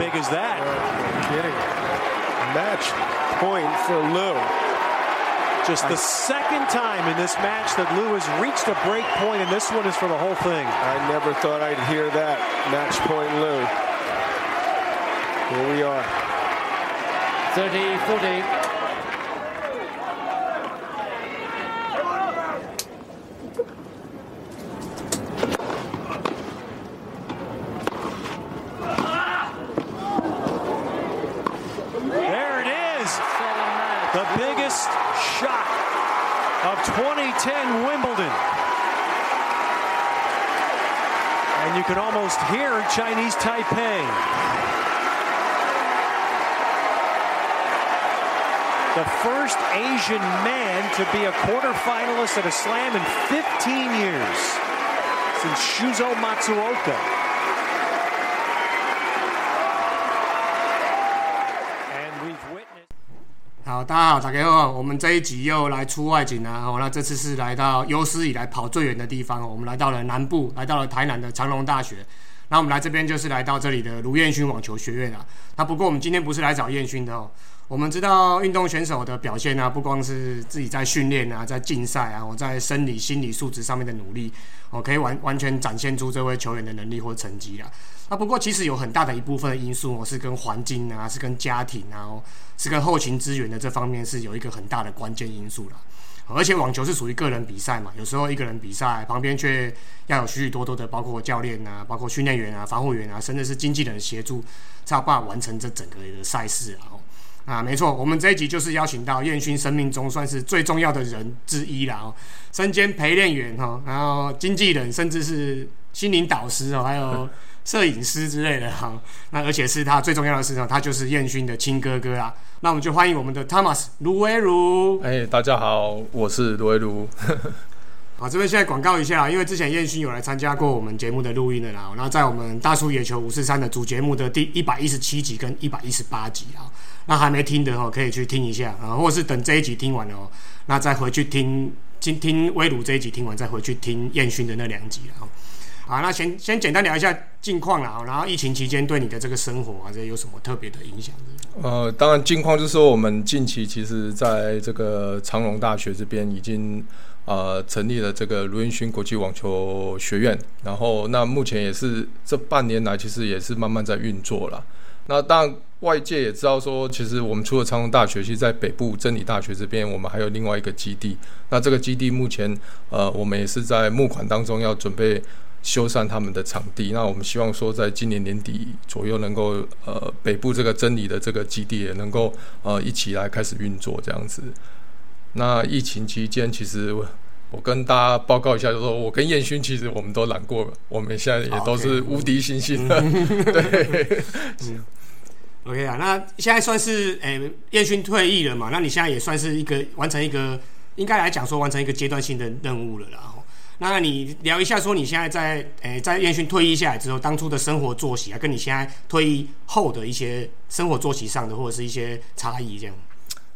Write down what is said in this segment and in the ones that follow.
big as that? Kidding. Match point for Lou. Just the second time in this match that Lou has reached a break point, and this one is for the whole thing. I never thought I'd hear that. Match point Lou. Here we are. 30 40. Asian man to be a quarterfinalist at a slam in 15 years since Shuzo Matsuoka. And we've witnessed. 好，大家好，大家好，我们这一集又来出外景了哦。那这次是来到有史以来跑最远的地方，我们来到了南部，来到了台南的长隆大学。那我们来这边就是来到这里的卢彦勋网球学院啊。那不过我们今天不是来找彦勋的哦。我们知道运动选手的表现啊，不光是自己在训练啊，在竞赛啊，我在生理、心理素质上面的努力，哦，可以完完全展现出这位球员的能力或成绩啦。那不过其实有很大的一部分因素哦，是跟环境啊，是跟家庭啊，是跟后勤资源的这方面是有一个很大的关键因素啦。而且网球是属于个人比赛嘛，有时候一个人比赛旁边却要有许许多多的，包括教练啊，包括训练员啊、防护员啊，甚至是经纪人协助，才有办法完成这整个的赛事啊。哦啊，没错，我们这一集就是邀请到彦勋生命中算是最重要的人之一了哦，身兼陪练员哈，然后经纪人，甚至是心灵导师哦，还有摄影师之类的哈。那而且是他最重要的事情，他就是彦勋的亲哥哥啊。那我们就欢迎我们的 Thomas 卢威如。哎，大家好，我是卢威如。好，这边现在广告一下，因为之前彦勋有来参加过我们节目的录音的啦，然后在我们大叔野球五四三的主节目的第一百一十七集跟一百一十八集啊，那还没听的哦，可以去听一下啊，或是等这一集听完了哦，那再回去听听听威鲁这一集听完，再回去听燕勋的那两集啊。好，那先先简单聊一下近况啦，然后疫情期间对你的这个生活啊，这有什么特别的影响？呃，当然，近况就是说，我们近期其实在这个长隆大学这边已经呃成立了这个卢云勋国际网球学院，然后那目前也是这半年来其实也是慢慢在运作了。那当然，外界也知道说，其实我们除了长隆大学，其实在北部真理大学这边，我们还有另外一个基地。那这个基地目前呃，我们也是在募款当中要准备。修缮他们的场地，那我们希望说，在今年年底左右能够呃北部这个真理的这个基地也能够呃一起来开始运作这样子。那疫情期间，其实我我跟大家报告一下，就说我跟彦勋其实我们都揽过了，我们现在也都是无敌星星的。对，嗯，OK 啊，那现在算是诶彦勋退役了嘛？那你现在也算是一个完成一个，应该来讲说完成一个阶段性的任务了啦。那你聊一下，说你现在在诶，在燕勋退役下来之后，当初的生活作息啊，跟你现在退役后的一些生活作息上的，或者是一些差异这样。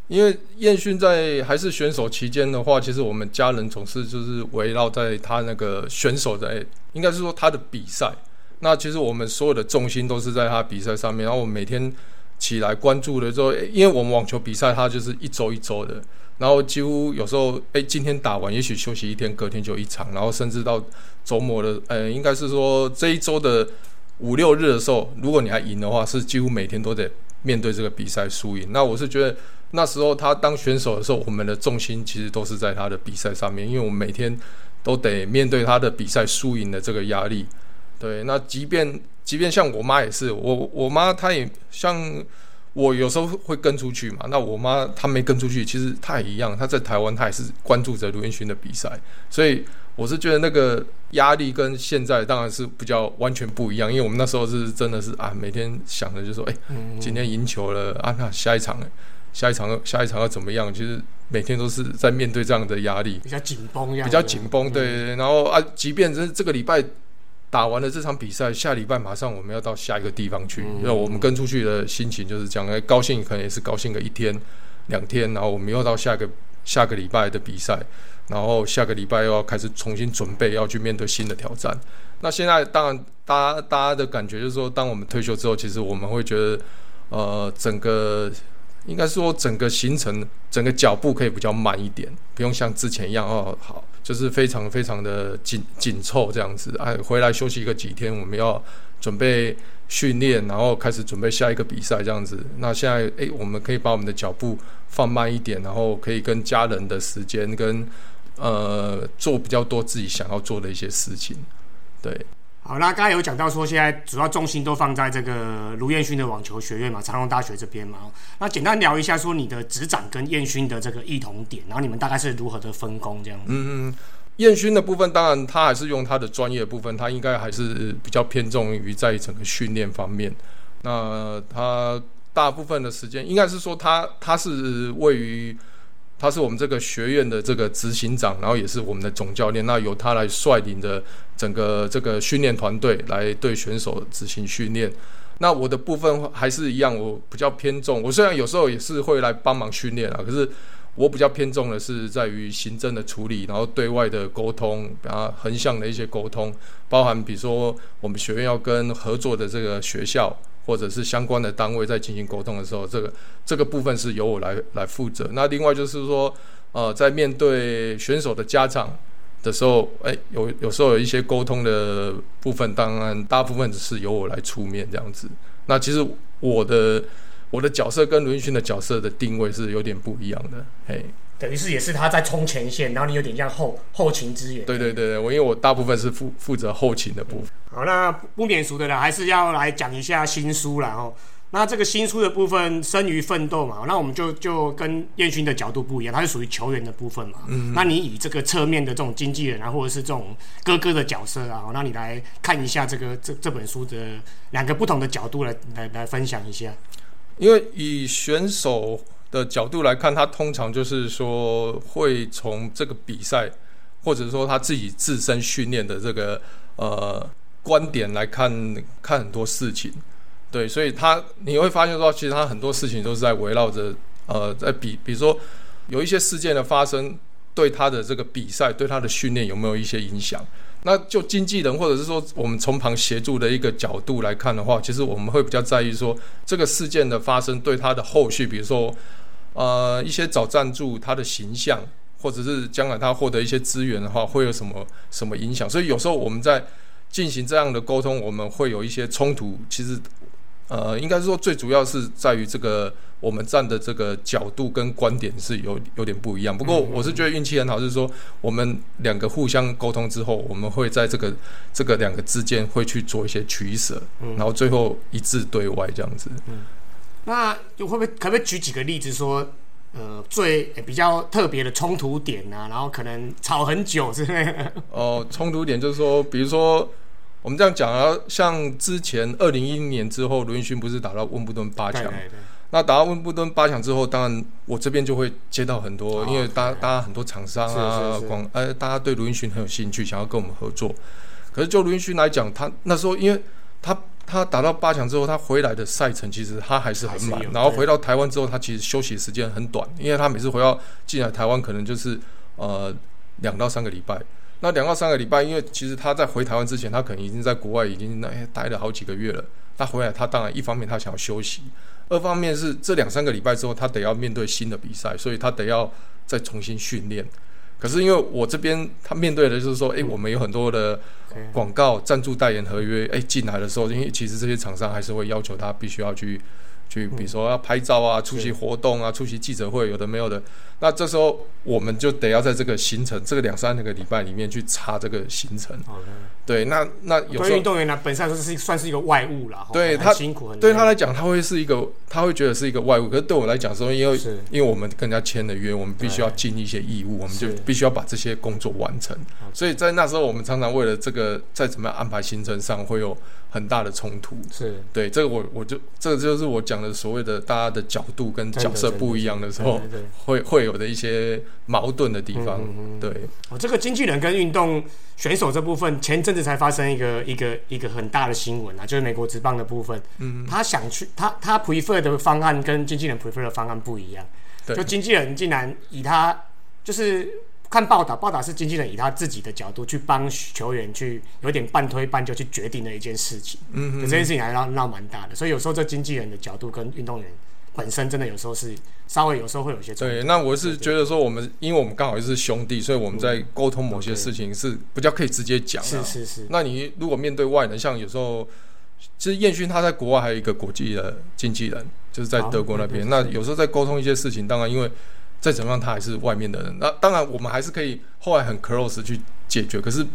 因为燕勋在还是选手期间的话，其实我们家人总是就是围绕在他那个选手的，应该是说他的比赛。那其实我们所有的重心都是在他比赛上面，然后我每天起来关注的时候，因为我们网球比赛它就是一周一周的。然后几乎有时候，哎，今天打完，也许休息一天，隔天就一场，然后甚至到周末的，呃，应该是说这一周的五六日的时候，如果你还赢的话，是几乎每天都得面对这个比赛输赢。那我是觉得那时候他当选手的时候，我们的重心其实都是在他的比赛上面，因为我们每天都得面对他的比赛输赢的这个压力。对，那即便即便像我妈也是，我我妈她也像。我有时候会跟出去嘛，那我妈她没跟出去，其实她也一样，她在台湾，她也是关注着卢彦勋的比赛，所以我是觉得那个压力跟现在当然是比较完全不一样，因为我们那时候是真的是啊，每天想着就说，哎，今天赢球了啊，那下一场，下一场，下一场要怎么样？其实每天都是在面对这样的压力，比较紧绷，比较紧绷，对，然后啊，即便是这个礼拜。打完了这场比赛，下礼拜马上我们要到下一个地方去。那我们跟出去的心情就是这样，高兴可能也是高兴个一天两天，然后我们又到下个下个礼拜的比赛，然后下个礼拜又要开始重新准备，要去面对新的挑战。那现在当然，大家大家的感觉就是说，当我们退休之后，其实我们会觉得，呃，整个应该说整个行程、整个脚步可以比较慢一点，不用像之前一样哦，好，就是非常非常的紧紧凑这样子。哎，回来休息一个几天，我们要准备训练，然后开始准备下一个比赛这样子。那现在，哎，我们可以把我们的脚步放慢一点，然后可以跟家人的时间跟呃做比较多自己想要做的一些事情。对，好，那刚才有讲到说，现在主要重心都放在这个卢彦勋的网球学院嘛，长隆大学这边嘛。那简单聊一下，说你的执掌跟彦勋的这个异同点，然后你们大概是如何的分工这样子。嗯嗯，彦勋的部分，当然他还是用他的专业部分，他应该还是比较偏重于在整个训练方面。那他大部分的时间，应该是说他他是位于。他是我们这个学院的这个执行长，然后也是我们的总教练。那由他来率领的整个这个训练团队来对选手执行训练。那我的部分还是一样，我比较偏重。我虽然有时候也是会来帮忙训练啊，可是我比较偏重的是在于行政的处理，然后对外的沟通，啊，横向的一些沟通，包含比如说我们学院要跟合作的这个学校。或者是相关的单位在进行沟通的时候，这个这个部分是由我来来负责。那另外就是说，呃，在面对选手的家长的时候，哎，有有时候有一些沟通的部分，当然大部分是由我来出面这样子。那其实我的我的角色跟卢云勋的角色的定位是有点不一样的，嘿。等于是也是他在冲前线，然后你有点像后后勤支援。对对对对，我因为我大部分是负负责后勤的部分。好，那不免俗的啦，还是要来讲一下新书啦。哦。那这个新书的部分，生于奋斗嘛，那我们就就跟燕勋的角度不一样，他是属于球员的部分嘛。嗯。那你以这个侧面的这种经纪人啊，或者是这种哥哥的角色啊，那你来看一下这个这这本书的两个不同的角度来来来分享一下。因为以选手。的角度来看，他通常就是说会从这个比赛，或者说他自己自身训练的这个呃观点来看看很多事情，对，所以他你会发现说，其实他很多事情都是在围绕着呃，在比，比如说有一些事件的发生，对他的这个比赛，对他的训练有没有一些影响？那就经纪人或者是说我们从旁协助的一个角度来看的话，其实我们会比较在意说这个事件的发生对他的后续，比如说。呃，一些找赞助，他的形象，或者是将来他获得一些资源的话，会有什么什么影响？所以有时候我们在进行这样的沟通，我们会有一些冲突。其实，呃，应该是说最主要是在于这个我们站的这个角度跟观点是有有点不一样。不过我是觉得运气很好，就是说我们两个互相沟通之后，我们会在这个这个两个之间会去做一些取舍，然后最后一致对外这样子。那就会不会可不可以举几个例子说，呃，最比较特别的冲突点啊，然后可能吵很久之类的。哦，冲突点就是说，比如说我们这样讲啊，像之前二零一零年之后，卢云勋不是打到温布顿八强？那打到温布顿八强之后，当然我这边就会接到很多，因为大大家很多厂商啊，广呃，大家对卢云勋很有兴趣，想要跟我们合作。可是就卢云勋来讲，他那时候因为他。他打到八强之后，他回来的赛程其实他还是很满。然后回到台湾之后，他其实休息时间很短，因为他每次回到进来台湾，可能就是呃两到三个礼拜。那两到三个礼拜，因为其实他在回台湾之前，他可能已经在国外已经那待了好几个月了。他回来，他当然一方面他想要休息，二方面是这两三个礼拜之后，他得要面对新的比赛，所以他得要再重新训练。可是因为我这边他面对的就是说，哎，我们有很多的广告赞助代言合约，哎，进来的时候，因为其实这些厂商还是会要求他必须要去。去，比如说要拍照啊，出席活动啊，出席记者会，有的没有的。那这时候我们就得要在这个行程，这个两三个礼拜里面去查这个行程。对，那那有时候运动员呢，本身就是算是一个外物了。对他辛苦，对他来讲，他会是一个，他会觉得是一个外物。可是对我来讲，说因为因为我们跟人家签了约，我们必须要尽一些义务，我们就必须要把这些工作完成。所以在那时候，我们常常为了这个，在怎么样安排行程上会有。很大的冲突是对这个我我就这个就是我讲的所谓的大家的角度跟角色不一样的时候，会会有的一些矛盾的地方。对，哦，这个经纪人跟运动选手这部分，前阵子才发生一个一个一个很大的新闻啊，就是美国职棒的部分。嗯，他想去他他 prefer 的方案跟经纪人 prefer 的方案不一样。就经纪人竟然以他就是。看报道，报道是经纪人以他自己的角度去帮球员去有点半推半就去决定的一件事情。嗯这件事情还闹闹蛮大的，所以有时候这经纪人的角度跟运动员本身真的有时候是稍微有时候会有些对，那我是觉得说，我们因为我们刚好是兄弟，所以我们在沟通某些事情是比较可以直接讲的。是是是，那你如果面对外人，像有时候，其实彦勋他在国外还有一个国际的经纪人，就是在德国那边。那有时候在沟通一些事情，当然因为再怎么样他还是外面的人，那当然我们还是可以后来很 close 去解决。可是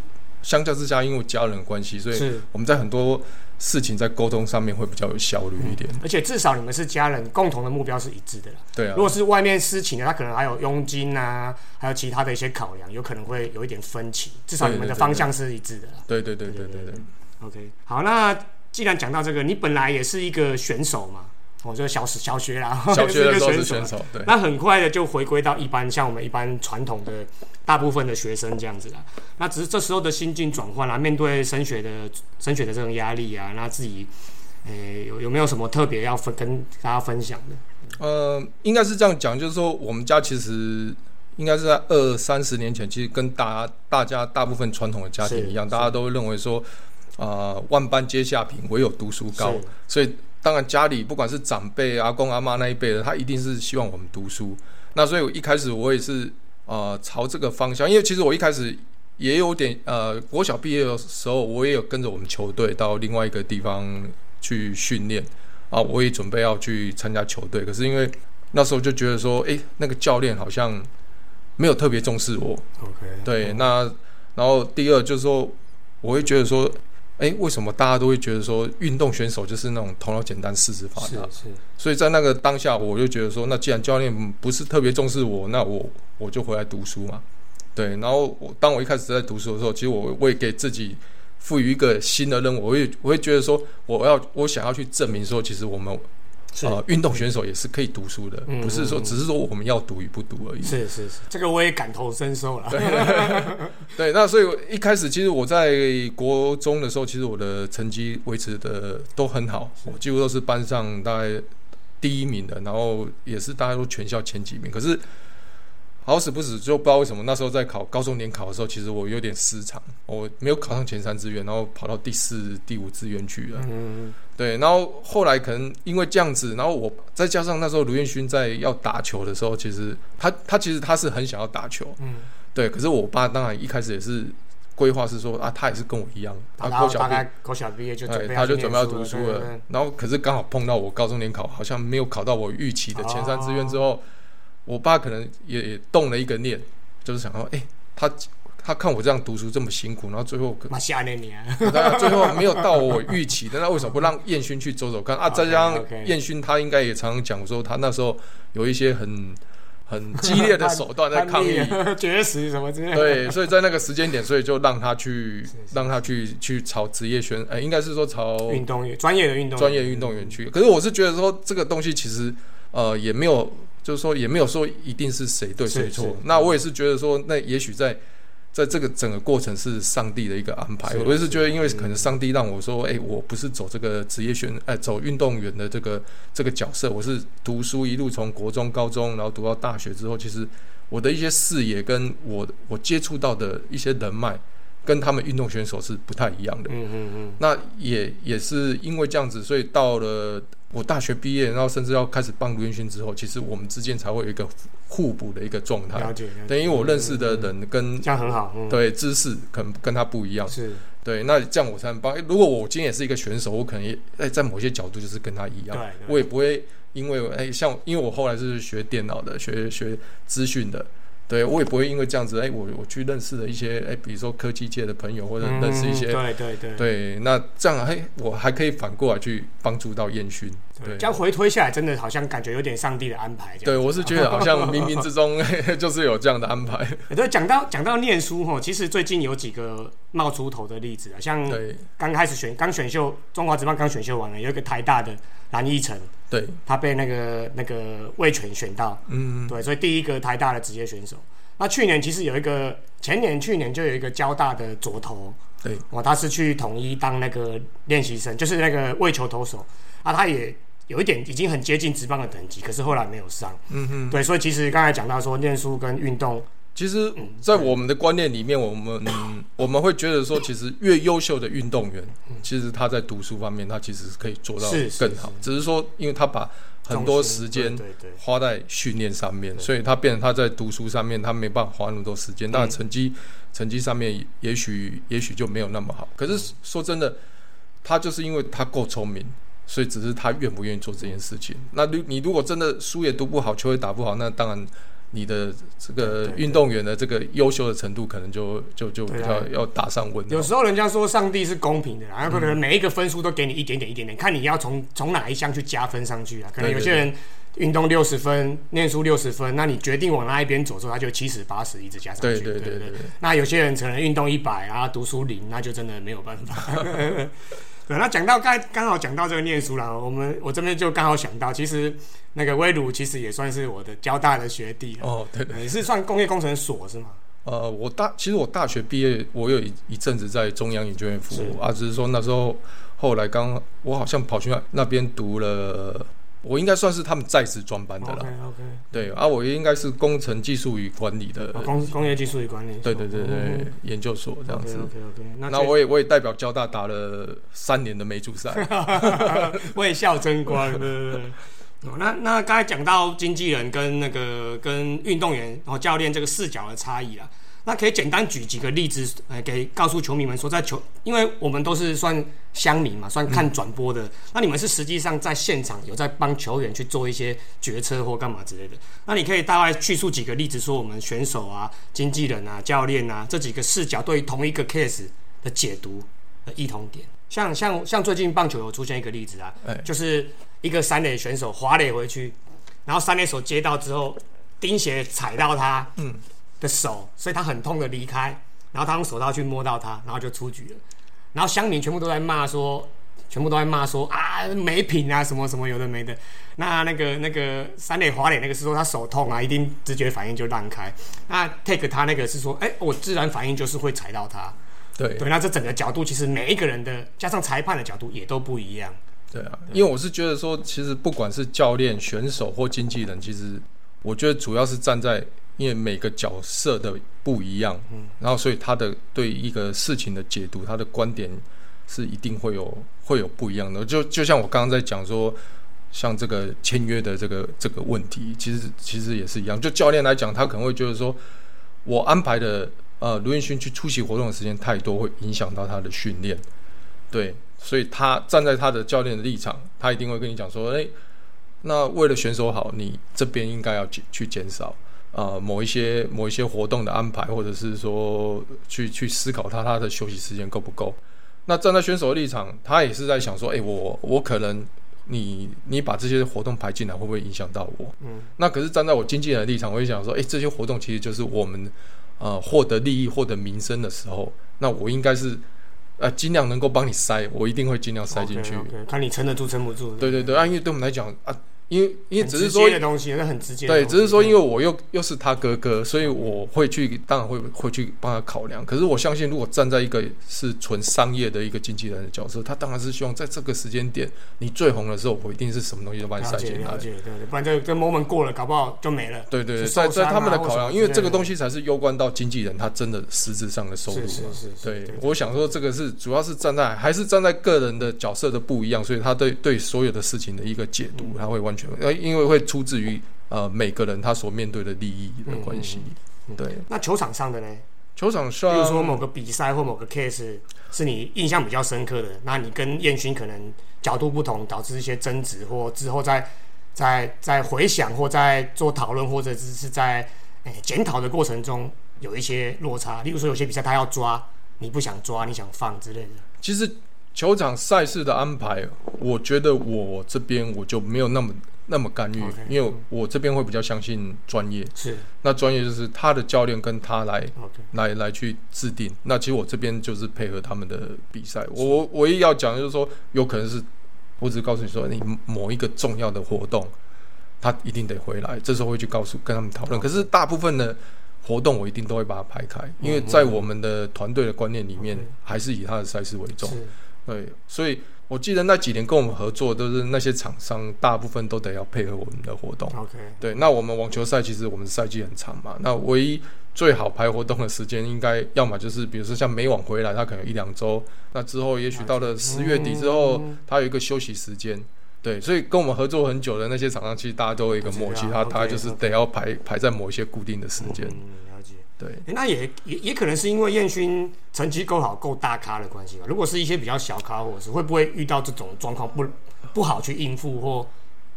相较之下，因为家人的关系，所以是我们在很多事情在沟通上面会比较有效率一点。而且至少你们是家人，共同的目标是一致的啦。对啊如，果是外面私情的，他可能还有佣金啊，还有其他的一些考量，有可能会有一点分歧。至少你们的方向是一致的啦。对对对对对对。OK，好，那既然讲到这个，你本来也是一个选手嘛，我、这个小小学啦，小学的 时候是选手，对。那很快的就回归到一般像我们一般传统的大部分的学生这样子啦。那只是这时候的心境转换啦，面对升学的升学的这种压力啊，那自己诶、有有没有什么特别要分跟大家分享的？呃，应该是这样讲，就是说我们家其实应该是在二三十年前，其实跟大大家大部分传统的家庭一样，大家都会认为说，啊，万般皆下品，唯有读书高。所以当然家里不管是长辈、阿公阿妈那一辈的，他一定是希望我们读书。那所以我一开始我也是呃朝这个方向，因为其实我一开始也有点呃国小毕业的时候，我也有跟着我们球队到另外一个地方去训练。啊，我也准备要去参加球队，可是因为那时候就觉得说，诶，那个教练好像没有特别重视我，OK，对，那然后第二就是说，我会觉得说，诶，为什么大家都会觉得说运动选手就是那种头脑简单、四肢发达？是是所以在那个当下，我就觉得说，那既然教练不是特别重视我，那我我就回来读书嘛。对，然后我当我一开始在读书的时候，其实我我也给自己赋予一个新的任务，我会我会觉得说，我要我想要去证明说，其实我们是呃运动选手也是可以读书的，嗯不是说只是说我们要读与不读而已。是是是，这个我也感同身受了。对，那所以一开始其实我在国中的时候，其实我的成绩维持的都很好，我几乎都是班上大概第一名的，然后也是大家都全校前几名。可是好死不死，就不知道为什么那时候在考高中联考的时候，其实我有点失常，我没有考上前三志愿，然后跑到第四、第五志愿去了。嗯，对，然后后来可能因为这样子，然后我再加上那时候卢彦勋在要打球的时候，其实他他其实他是很想要打球，嗯，对，可是我爸当然一开始也是规划是说啊，他也是跟我一样，他高小毕后大概国小毕业就准哎，备他就准备要读书了。然后可是刚好碰到我高中联考好像没有考到我预期的前三志愿之后，我爸可能也也动了一个念，就是想说，哎、他他看我这样读书这么辛苦，然后最后可马下那年，他 最后没有到我预期的，那为什么不让彦勋去走走看啊？再加上彦勋他应该也常常讲说，他那时候有一些很很 激烈的手段在抗议，绝食什么之类的。对，所以在那个时间点，所以就让他去是让他去去朝职业选，呃，应该是说朝运动员专业的运动员专业运动员去。可是我是觉得说这个东西其实呃也没有，就是说也没有说一定是谁对谁错。那我也是觉得说，那也许在在这个整个过程是上帝的一个安排。我也是觉得，因为可能上帝让我说，哎、我不是走这个职业选，哎、走运动员的这个这个角色，我是读书一路从国中、高中，然后读到大学之后，其实我的一些视野跟我我接触到的一些人脉，跟他们运动选手是不太一样的。嗯嗯嗯，那也也是因为这样子，所以到了我大学毕业，然后甚至要开始帮卢彦勋之后，其实我们之间才会有一个互补的一个状态了。解。等于我认识的人跟嗯这样很好。嗯，对知识可能跟他不一样，是对，那这样我才能帮。如果我今天也是一个选手，我可能也哎在某些角度就是跟他一样，对对我也不会因为哎像因为我后来是学电脑的，学学资讯的。对，我也不会因为这样子，哎，我我去认识了一些，哎，比如说科技界的朋友，或者认识一些嗯对对对对，那这样哎我还可以反过来去帮助到燕勋。对这，样回推下来，真的好像感觉有点上帝的安排。这对我是觉得好像冥冥之中 就是有这样的安排。对，讲到讲到念书哈，其实最近有几个冒出头的例子啊，像对刚开始选刚选秀，中华职棒刚选秀完了，有一个台大的蓝奕晨，对，他被那个那个魏权选到，嗯，对，所以第一个台大的职业选手。那去年其实有一个，前年去年就有一个交大的左投，对，哦，他是去统一当那个练习生，就是那个为球投手啊，他也有一点已经很接近职棒的等级，可是后来没有上。嗯哼，对，所以其实刚才讲到说，念书跟运动其实，在我们的观念里面，我们我们会觉得说，其实越优秀的运动员，其实他在读书方面，他其实是可以做到更好。只是说，因为他把很多时间花在训练上面，所以他变成他在读书上面，他没办法花那么多时间。那成绩成绩上面，也许也许就没有那么好。可是说真的，他就是因为他够聪明。所以只是他愿不愿意做这件事情。那如你如果真的书也读不好，球也打不好，那当然你的这个运动员的这个优秀的程度，可能就就就比较要打上问号。有时候人家说上帝是公平的啦，可能每一个分数都给你一点点一点点，看你要从从哪一项去加分上去啊。可能有些人运动六十分，念书六十分，那你决定往那一边走之后，他就七十八十一直加上去。对对对对。那有些人可能运动一百啊，读书零，那就真的没有办法。对，那讲到刚刚好讲到这个念书啦，我们我这边就刚好想到，其实那个威鲁其实也算是我的交大的学弟哦，对对，也是算工业工程所是吗？呃，我大其实我大学毕业，我有一一阵子在中央研究院服务啊，只是说那时候后来刚我好像跑去那边读了。我应该算是他们在职专班的啦。OK OK。对啊，我应该是工程技术与管理的。工工业技术与管理。对对对对，研究所这样子。OK OK。那我也我也代表交大打了三年的美主赛，为校争光。对对对。哦，那那刚才讲到经纪人跟那个跟运动员然后教练这个视角的差异啊。那可以简单举几个例子，呃，给告诉球迷们说，在球，因为我们都是算乡民嘛，算看转播的。那你们是实际上在现场有在帮球员去做一些决策或干嘛之类的。那你可以大概叙述几个例子，说我们选手啊、经纪人啊、教练啊这几个视角对于同一个 case 的解读的异同点。像像像最近棒球有出现一个例子啊，就是一个三垒选手滑垒回去，然后三垒手接到之后，钉鞋踩到他，嗯。的手，所以他很痛的离开，然后他用手套去摸到他，然后就出局了。然后乡民全部都在骂说，全部都在骂说啊没品啊什么什么有的没的。那那个那个三垒滑垒那个是说他手痛啊，一定直觉反应就让开。那 take 他那个是说，哎，我自然反应就是会踩到他。对对，那这整个角度其实每一个人的加上裁判的角度也都不一样。对啊，因为我是觉得说，其实不管是教练、选手或经纪人，其实我觉得主要是站在。因为每个角色的不一样，嗯，然后所以他的对一个事情的解读，他的观点是一定会有会有不一样的。就就像我刚刚在讲说，像这个签约的这个这个问题，其实其实也是一样。就教练来讲，他可能会觉得说，我安排的呃卢彦勋去出席活动的时间太多，会影响到他的训练。对，所以他站在他的教练的立场，他一定会跟你讲说，哎，那为了选手好，你这边应该要去去减少。呃，某一些某一些活动的安排，或者是说去去思考他他的休息时间够不够？那站在选手的立场，他也是在想说，哎，我我可能你你把这些活动排进来，会不会影响到我？嗯，那可是站在我经纪人的立场，我就想说，哎，这些活动其实就是我们呃获得利益、获得名声的时候，那我应该是呃尽量能够帮你塞，我一定会尽量塞进去，看你撑得住撑不住。对对对，啊，因为对我们来讲啊。因为因为只是说的东西，那很直接。对，只是说，因为我又又是他哥哥，所以我会去，当然会会去帮他考量。可是我相信，如果站在一个是纯商业的一个经纪人的角色，他当然是希望在这个时间点，你最红的时候，我一定是什么东西都帮你塞进来。了解，对对，不然这这 moment 过了，搞不好就没了。对对，在在他们的考量，因为这个东西才是攸关到经纪人他真的实质上的收入。是是是。对，我想说，这个是主要是站在还是站在个人的角色的不一样，所以他对对所有的事情的一个解读，他会完全呃，因为会。出自于呃每个人他所面对的利益的关系，对。那球场上的呢？球场上，比如说某个比赛或某个 case 是你印象比较深刻的，那你跟燕勋可能角度不同，导致一些争执，或之后在在在回想或在做讨论，或者只是在诶检讨的过程中有一些落差。例如说有些比赛他要抓，你不想抓，你想放之类的。其实球场赛事的安排，我觉得我这边我就没有那么。那么干预，因为我这边会比较相信专业。是，那专业就是他的教练跟他来来来去制定。那其实我这边就是配合他们的比赛。我唯一要讲的就是说，有可能是我只告诉你说，你某一个重要的活动，他一定得回来。这时候会去告诉跟他们讨论。可是大部分的活动，我一定都会把它排开，因为在我们的团队的观念里面，还是以他的赛事为重。对，所以。我记得那几年跟我们合作都是那些厂商，大部分都得要配合我们的活动。OK，对，那我们网球赛其实我们赛季很长嘛，那唯一最好排活动的时间，应该要么就是比如说像美网回来，他可能一两周，那之后也许到了十月底之后，他有一个休息时间。对，所以跟我们合作很久的那些厂商，其实大家都有一个默契，他他就是得要排排在某一些固定的时间。对，那也也也可能是因为燕勋成绩够好、够大咖的关系吧。如果是一些比较小咖，或者是会不会遇到这种状况不不好去应付，或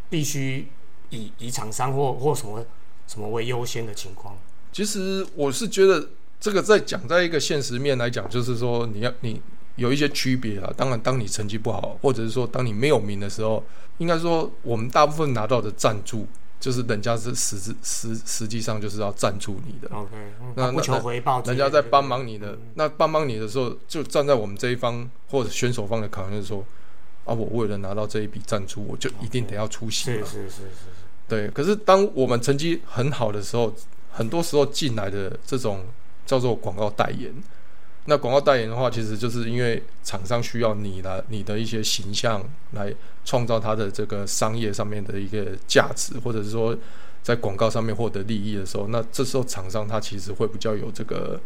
必须以以厂商或或什么什么为优先的情况？其实我是觉得这个在讲在一个现实面来讲，就是说你要你。有一些区别啊，当然，当你成绩不好，或者是说当你没有名的时候，应该说我们大部分拿到的赞助，就是人家是实质实实际上就是要赞助你的。OK，那不求回报，人家在帮忙你的，那帮忙你的时候，就站在我们这一方或者选手方的考虑，就是说啊，我为了拿到这一笔赞助，我就一定得要出席。是是是是是。对，可是当我们成绩很好的时候，很多时候进来的这种叫做广告代言。那广告代言的话，其实就是因为厂商需要你的你的一些形象来创造它的这个商业上面的一个价值，或者是说在广告上面获得利益的时候，那这时候厂商他其实会比较有这个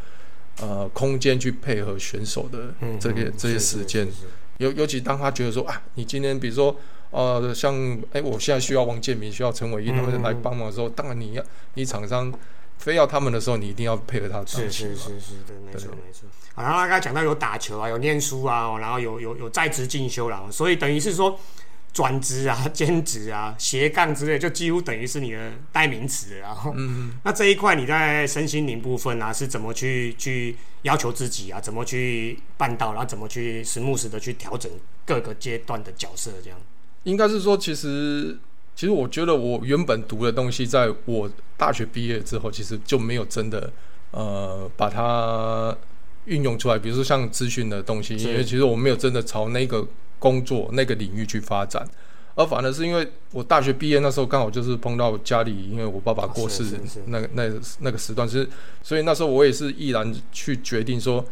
呃空间去配合选手的这些这些时间。尤尤其当他觉得说啊，你今天比如说呃像哎，我现在需要王建民，需要陈伟英他们来帮忙的时候，当然你要你厂商非要他们的时候，你一定要配合他。是是是是，对，没错没错。然后他刚才讲到有打球啊，有念书啊，然后有有有在职进修啦，所以等于是说转职啊、兼职啊、斜杠之类，就几乎等于是你的代名词。然后，那这一块你在身心灵部分啊，是怎么去去要求自己啊？怎么去办到？然后怎么去时不时的去调整各个阶段的角色？这样应该是说，其实其实我觉得我原本读的东西，在我大学毕业之后，其实就没有真的呃把它。运用出来，比如说像资讯的东西，因为其实我没有真的朝那个工作那个领域去发展，而反而是因为我大学毕业那时候刚好就是碰到家里，因为我爸爸过世，那个那那个时段是，所以那时候我也是毅然去决定说，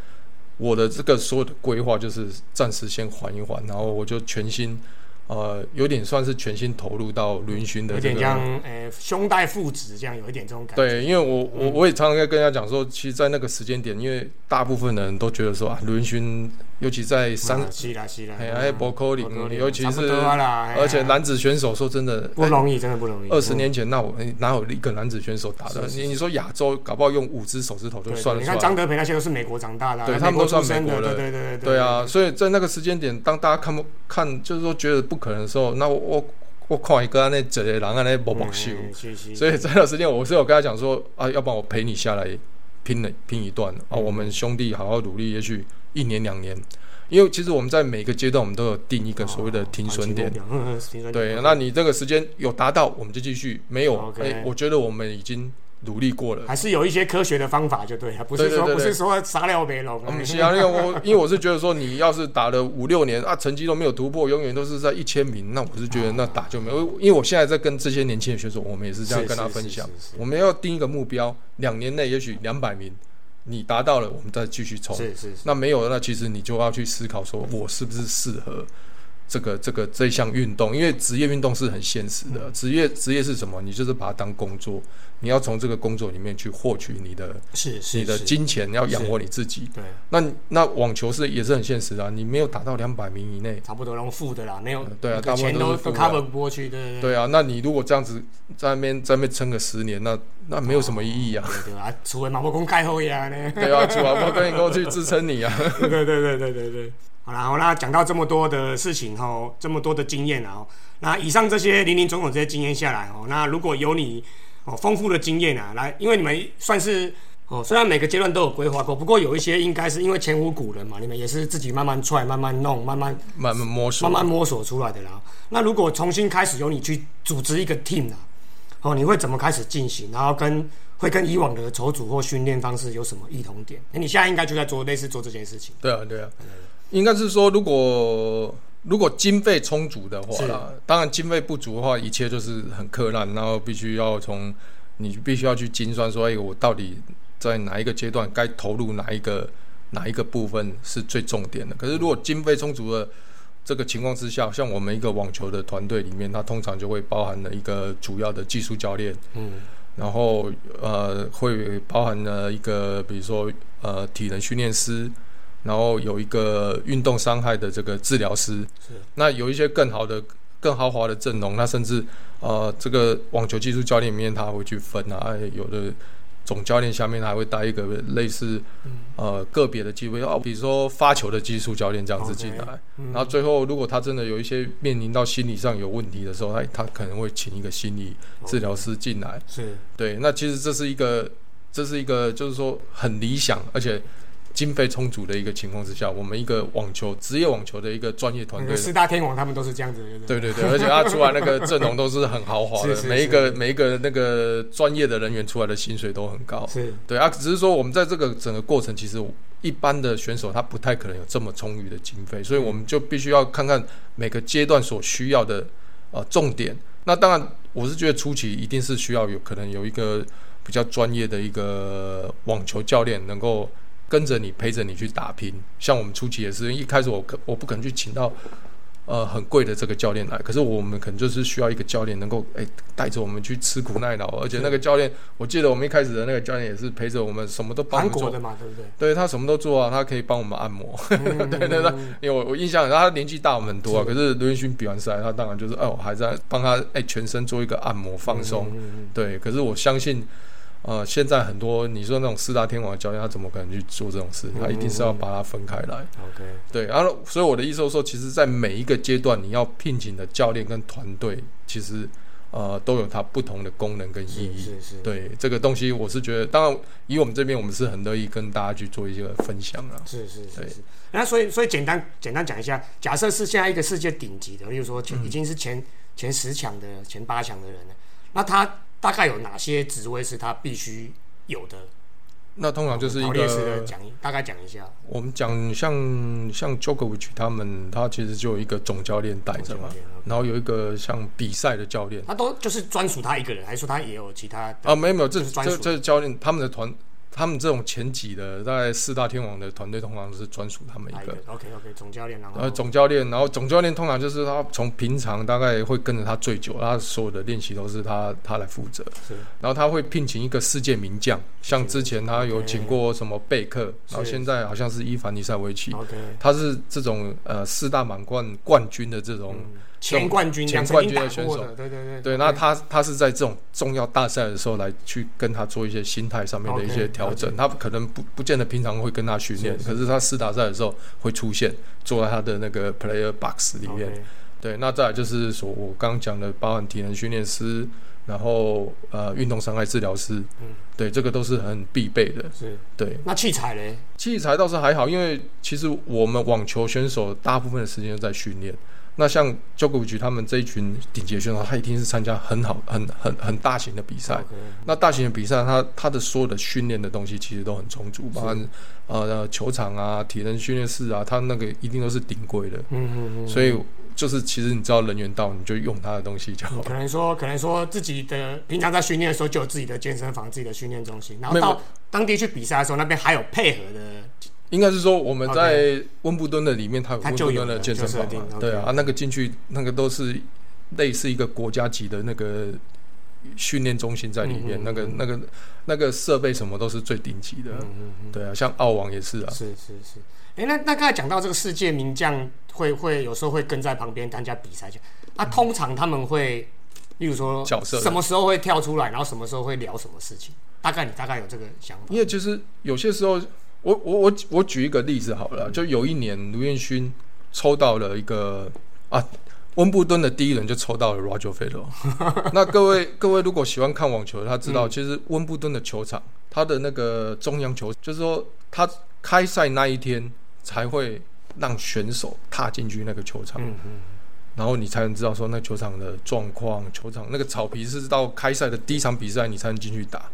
我的这个所有的规划就是暂时先缓一缓，然后我就全心。呃，有点算是全心投入到轮巡的，有点像呃兄带父子这样，有一点这种感觉。对，因为我我我也常常在跟人家讲说，其实，在那个时间点，因为大部分的人都觉得说啊，轮巡。尤其在三，还有博科里，尤其是，而且男子选手说真的不容易，真的不容易。二十年前，那我哪有一个男子选手打的？你你说亚洲搞不好用五只手指头就算了。你看张德培那些都是美国长大的，对他们都算美国的，对对对对。对啊，所以在那个时间点，当大家看不看，就是说觉得不可能的时候，那我我我看一个那这人啊那波波秀，所以这段时间我是有跟他讲说啊，要不然我陪你下来拼了拼一段啊，我们兄弟好好努力，也许。一年两年，因为其实我们在每个阶段，我们都有定一个所谓的停损点。对，那你这个时间有达到，我们就继续；没有，哎，我觉得我们已经。努力过了，还是有一些科学的方法，就对了，不是说不是说傻料没龙。嗯，是啊，因为我 因为我是觉得说，你要是打了五六年啊，成绩都没有突破，永远都是在一千名，那我是觉得那打就没有。因为我现在在跟这些年轻的选手，我们也是这样跟他分享，我们要定一个目标，两年内也许两百名，你达到了，我们再继续冲。是是。那没有，那其实你就要去思考，说我是不是适合。这个这个这项运动，因为职业运动是很现实的。职业职业是什么？你就是把它当工作，你要从这个工作里面去获取你的是你的金钱，要养活你自己。对，那那网球是也是很现实的，你没有达到两百名以内，差不多用负的啦，没有对啊，大部分都都 cover 不过去，对对对啊。那你如果这样子在那边在那边撑个十年，那那没有什么意义啊。对啊，除非马伯公盖后呀呢。对啊，除非马伯公去支撑你啊。对对对对对对。好然后那讲到这么多的事情哈，这么多的经验啊，那以上这些零零总总这些经验下来哦，那如果有你哦丰富的经验啊，来，因为你们算是哦，虽然每个阶段都有规划过，不过有一些应该是因为前无古人嘛，你们也是自己慢慢踹、慢慢弄、慢慢慢慢摸索、慢慢摸索出来的啦。那如果重新开始由你去组织一个 team 啊，哦，你会怎么开始进行？然后跟会跟以往的筹组或训练方式有什么异同点？那你现在应该就在做类似做这件事情。对啊，对啊。应该是说，如果如果经费充足的话啦，当然经费不足的话，一切就是很苛烂，然后必须要从你必须要去精算，说哎，我到底在哪一个阶段该投入哪一个哪一个部分是最重点的。可是如果经费充足的这个情况之下，像我们一个网球的团队里面，它通常就会包含了一个主要的技术教练，嗯，然后呃会包含了一个比如说呃体能训练师，然后有一个运动伤害的这个治疗师，是。那有一些更好的、更豪华的阵容，那甚至呃这个网球技术教练里面他会去分啊，哎有的总教练下面还会带一个类似呃个别的技术，哦，比如说发球的技术教练这样子进来。然后最后如果他真的有一些面临到心理上有问题的时候，他他可能会请一个心理治疗师进来。是。对，那其实这是一个，这是一个就是说很理想，而且经费充足的一个情况之下，我们一个网球职业网球的一个专业团队。四大天王他们都是这样子，对对对对，而且他出来那个阵容都是很豪华的，每一个每一个那个专业的人员出来的薪水都很高。是对啊，只是说我们在这个整个过程，其实一般的选手他不太可能有这么充裕的经费，所以我们就必须要看看每个阶段所需要的呃重点。那当然，我是觉得初期一定是需要有可能有一个比较专业的一个网球教练能够跟着你陪着你去打拼。像我们初期也是，一开始我可我不可能去请到。呃，很贵的这个教练来，可是我们可能就是需要一个教练能够哎带着我们去吃苦耐劳，而且那个教练，我记得我们一开始的那个教练也是陪着我们，什么都帮我们做韩国的，嘛，对不对？对他什么都做啊，他可以帮我们按摩，对对对，因为我我印象他年纪大我们很多啊，可是刘云勋比完赛，他当然就是哦还在帮他哎全身做一个按摩放松，对，可是我相信。呃，现在很多你说那种四大天王的教练，他怎么可能去做这种事？他一定是要把它分开来。OK，对，然后所以我的意思是说，其实，在每一个阶段，你要聘请的教练跟团队，其实呃都有它不同的功能跟意义。是是对这个东西，我是觉得，当然以我们这边，我们是很乐意跟大家去做一些分享啊。是是是是。那所以所以简单简单讲一下，假设是现在一个世界顶级的，例如说前、嗯已经是前前十强的、前八强的人了，那他大概有哪些职位是他必须有的？那通常就是一个，讲大概讲一下。我们讲像像 Djokovic 他们，他其实就有一个总教练带着嘛然后有一个像比赛的教练。他都就是专属他一个人，还是说他也有其他啊，没有没有，这这这教练他们的团，他们这种前几的大概四大天王的团队，通常是专属他们一个。？OK OK，总教练，然后呃，总教练，然后总教练通常就是他从平常大概会跟着他最久，他所有的练习都是他他来负责，是然后他会聘请一个世界名将，像之前他有请过什么贝克，然后是现在好像是伊凡尼塞维奇，OK 他是这种呃四大满贯冠军的这种。前冠军，前冠军的选手对对对对，那他他是在这种重要大赛的时候来去跟他做一些心态上面的一些调整。他可能不不见得平常会跟他训练，是是可是他试打赛的时候会出现，坐在他的那个 player box 里面。对，那再来就是说我刚刚讲的，包含体能训练师，然后呃运动伤害治疗师，嗯对，这个都是很必备的。是。对，那器材嘞？器材倒是还好，因为其实我们网球选手大部分的时间都在训练。那像 Djokovic 他们这一群顶级的选手，他一定是参加很好、很很很大型的比赛。那大型的比赛，他他的所有的训练的东西其实都很充足，包含呃球场啊、体能训练室啊，他那个一定都是顶规的。嗯嗯嗯。所以就是其实你知道人员到，你就用他的东西就好了。可能说，可能说自己的平常在训练的时候就有自己的健身房、自己的训练中心，然后到当地去比赛的时候，那边还有配合的，应该是说我们在温布顿的里面，它有温布顿的健身房对啊，啊那个进去那个都是类似一个国家级的那个训练中心在里面，那个那个那个设备什么都是最顶级的，对啊，像澳网也是啊，是是是。哎、那那刚才讲到这个世界名将会会有时候会跟在旁边参加比赛去，啊，通常他们会，例如说角色。什么时候会跳出来，然后什么时候会聊什么事情？大概你大概有这个想法？因为其实有些时候，我我我我举一个例子好了，就有一年卢彦勋抽到了一个啊。温布顿的第一轮就抽到了 Roger Federer。那各位各位如果喜欢看网球，他知道其实温布顿的球场，它的那个中央球，就是说他开赛那一天才会让选手踏进去那个球场，嗯嗯，然后你才能知道说那球场的状况，球场那个草皮是到开赛的第一场比赛你才能进去打。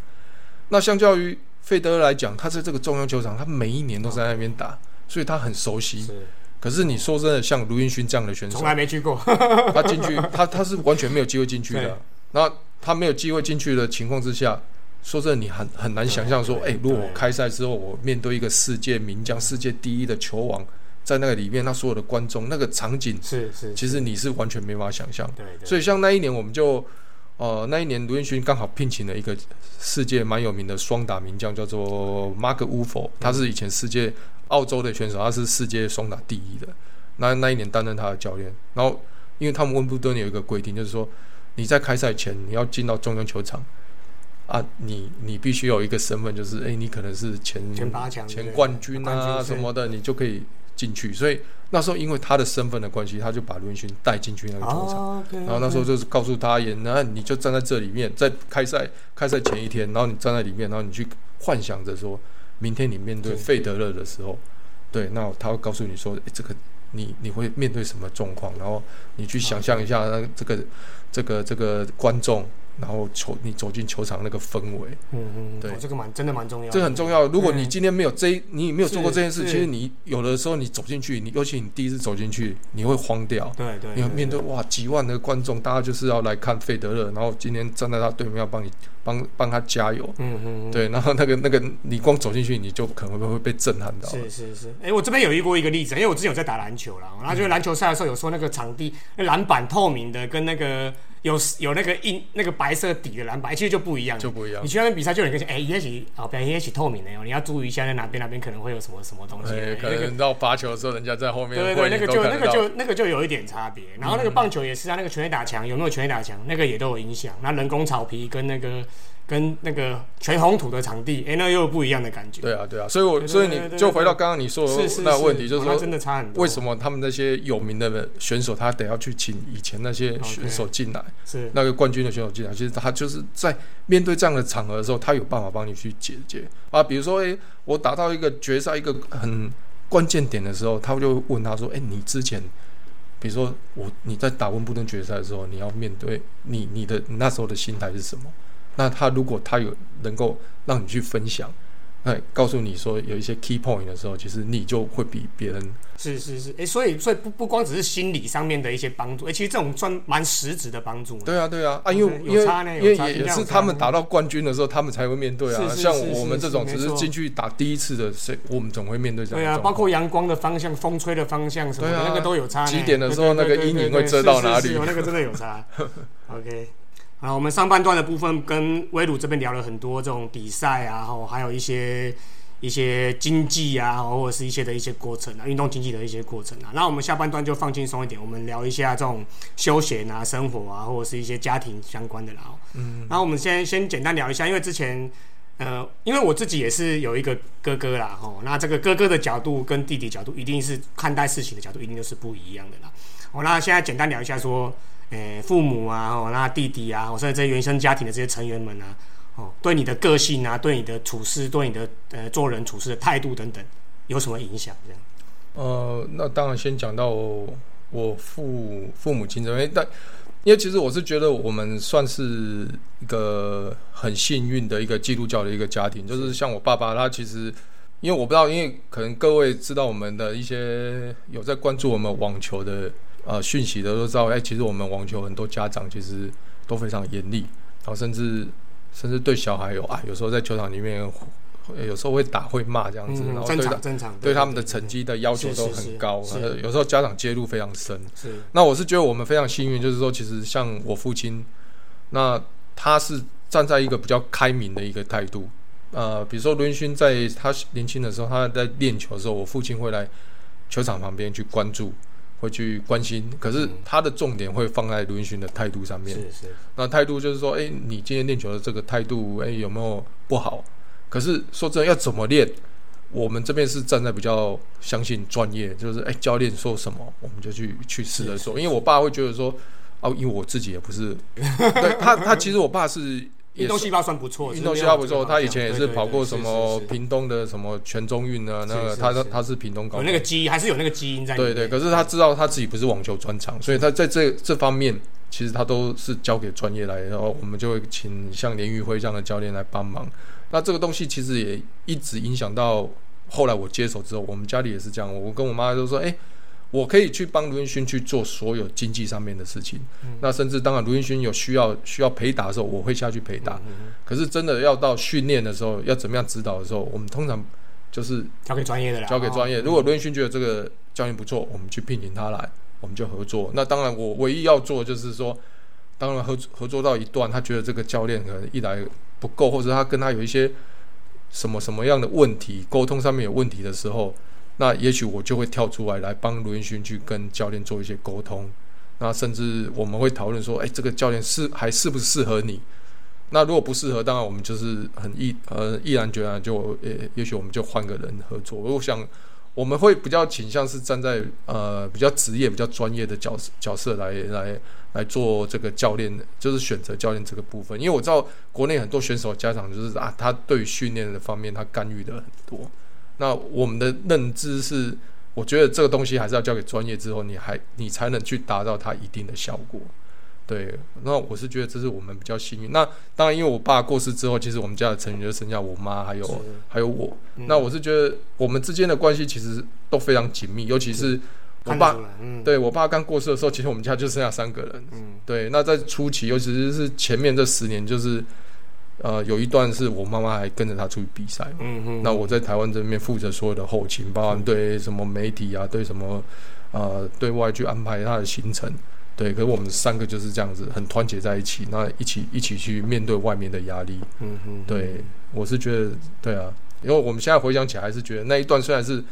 那相较于费德勒来讲，他在这个中央球场，他每一年都在那边打，所以他很熟悉。是可是你说真的，像卢云勋这样的选手从，来没去过。他进去，他他是完全没有机会进去的。那他没有机会进去的情况之下，说真的，你很很难想象说，对哎，如果我开赛之后，我面对一个世界名将、世界第一的球王，在那个里面，那所有的观众那个场景，是是，其实你是完全没法想象。对对，所以像那一年，我们就呃，那一年卢彦勋刚好聘请了一个世界蛮有名的双打名将，叫做 Mark u f o 他是以前世界澳洲的选手，他是世界双打第一的。那那一年担任他的教练，然后因为他们温布顿有一个规定，就是说你在开赛前你要进到中央球场。啊，你你必须有一个身份，就是哎，你可能是前前八强、前冠军啊什么的，你就可以进去。所以那时候因为他的身份的关系，他就把卢彦勋带进去那个球场，然后那时候就是告诉他也，那你就站在这里面，在开赛开赛前一天，然后你站在里面，然后你去幻想着说，明天你面对费德勒的时候，对，那他会告诉你说，哎，这个。你你会面对什么状况？然后你去想象一下，那这个这个这个观众。然后球，你走进球场那个氛围，嗯嗯，对，这个蛮真的蛮重要，这很重要。如果你今天没有这，你没有做过这件事，其实你有的时候你走进去，你尤其你第一次走进去，你会慌掉。对对，你面对哇几万的观众，大家就是要来看费德勒，然后今天站在他对面要帮你帮帮他加油。嗯嗯，对，然后那个那个你光走进去，你就可能会会被震撼到。是是是，哎，我这边有遇过一个例子，因为我之前有在打篮球啦，然后就是篮球赛的时候，有说那个场地那篮板透明的，跟那个。有有那个印那个白色底的蓝白，其实就不一样，就不一样。你去那边比赛就有一个，哎，也许哦，表现也许透明的哦，你要注意一下在哪边哪边可能会有什么什么东西。可能到发球的时候，人家在后面。对对对，那个就那个就那个就有一点差别。然后那个棒球也是啊，那个全垒打墙有没有全垒打墙，那个也都有影响。那人工草皮跟那个。跟那个全红土的场地，哎，那又有不一样的感觉。对啊，对啊，所以，我所以你就回到刚刚你说的那问题，就是说，真的差很多。为什么他们那些有名的选手，他得要去请以前那些选手进来？是那个冠军的选手进来，其实他就是在面对这样的场合的时候，他有办法帮你去解决啊。比如说，哎，我打到一个决赛一个很关键点的时候，他就问他说：“哎，你之前，比如说我你在打温布顿决赛的时候，你要面对你你的那时候的心态是什么？”那他如果他有能够让你去分享，哎，告诉你说有一些 key point 的时候，其实你就会比别人是是是，哎，所以所以不不光只是心理上面的一些帮助，哎，其实这种算蛮实质的帮助。对啊对啊啊，因为因为因为也是他们打到冠军的时候，他们才会面对啊。像我们这种只是进去打第一次的，谁我们总会面对这样。对啊，包括阳光的方向、风吹的方向什么，那个都有差。几点的时候那个阴影会遮到哪里？那个真的有差。OK。啊，我们上半段的部分跟威鲁这边聊了很多这种比赛啊，后还有一些一些经济啊，或者是一些的一些过程啊，运动经济的一些过程啊。那我们下半段就放轻松一点，我们聊一下这种休闲啊、生活啊，或者是一些家庭相关的啦。嗯。然后我们先先简单聊一下，因为之前呃，因为我自己也是有一个哥哥啦，吼，那这个哥哥的角度跟弟弟角度，一定是看待事情的角度，一定都是不一样的啦。哦，那现在简单聊一下说。诶，父母啊，哦，那弟弟啊，或者这些原生家庭的这些成员们啊，哦，对你的个性啊，对你的处事，对你的呃做人处事的态度等等，有什么影响？这样？呃，那当然先讲到我父父母亲这边，但因为其实我是觉得我们算是一个很幸运的一个基督教的一个家庭，就是像我爸爸，他其实因为我不知道，因为可能各位知道我们的一些有在关注我们网球的。呃，讯息的都知道，哎，其实我们网球很多家长其实都非常严厉，然后甚至甚至对小孩有啊，有时候在球场里面，有时候会打会骂这样子，然后对正常对他们的成绩的要求都很高，有时候家长介入非常深。是，那我是觉得我们非常幸运，就是说，其实像我父亲，那他是站在一个比较开明的一个态度，呃，比如说伦勋在他年轻的时候，他在练球的时候，我父亲会来球场旁边去关注。会去关心，可是他的重点会放在卢云勋的态度上面。是是，那态度就是说，哎，你今天练球的这个态度，哎，有没有不好？可是说真的，要怎么练？我们这边是站在比较相信专业，就是哎，教练说什么，我们就去去试着做。因为我爸会觉得说，哦，因为我自己也不是，对他他其实我爸是。运动细胞算不错，运动细胞不错。他以前也是跑过什么屏东的什么全中运啊，那个他他是屏东高，有那个基因还是有那个基因在。对对，可是他知道他自己不是网球专长，所以他在这这方面其实他都是交给专业来，然后我们就会请像连玉辉这样的教练来帮忙。那这个东西其实也一直影响到后来我接手之后，我们家里也是这样。我跟我妈就说：“哎。”我可以去帮卢云勋去做所有经济上面的事情，那甚至当然卢云勋有需要需要陪打的时候，我会下去陪打。可是真的要到训练的时候，要怎么样指导的时候，我们通常就是交给专业的，交给专业。如果卢云勋觉得这个教练不错，我们去聘请他来，我们就合作。那当然，我唯一要做就是说，当然合合作到一段，他觉得这个教练可能一来不够，或者他跟他有一些什么什么样的问题，沟通上面有问题的时候，那也许我就会跳出来来帮卢彦勋去跟教练做一些沟通。那甚至我们会讨论说，哎，这个教练是还适不适合你？那如果不适合，当然我们就是很毅呃毅然决然就也也许我们就换个人合作。我想我们会比较倾向是站在呃比较职业、比较专业的角角色来来来做这个教练，就是选择教练这个部分。因为我知道国内很多选手家长就是啊，他对于训练的方面他干预的很多。那我们的认知是，我觉得这个东西还是要交给专业之后，你还你才能去达到它一定的效果。对，那我是觉得这是我们比较幸运。那当然，因为我爸过世之后，其实我们家的成员就剩下我妈，还有还有我。那我是觉得我们之间的关系其实都非常紧密，尤其是我爸，对我爸刚过世的时候，其实我们家就剩下三个人。嗯，对。那在初期，尤其是是前面这十年，就是呃，有一段是我妈妈还跟着他出去比赛。嗯嗯。那我在台湾这边负责所有的后勤，包含对什么媒体啊，对什么呃对外去安排他的行程。对，可是我们三个就是这样子，很团结在一起，那一起一起去面对外面的压力。嗯哼，对，我是觉得，对啊，因为我们现在回想起来，还是觉得那一段虽然是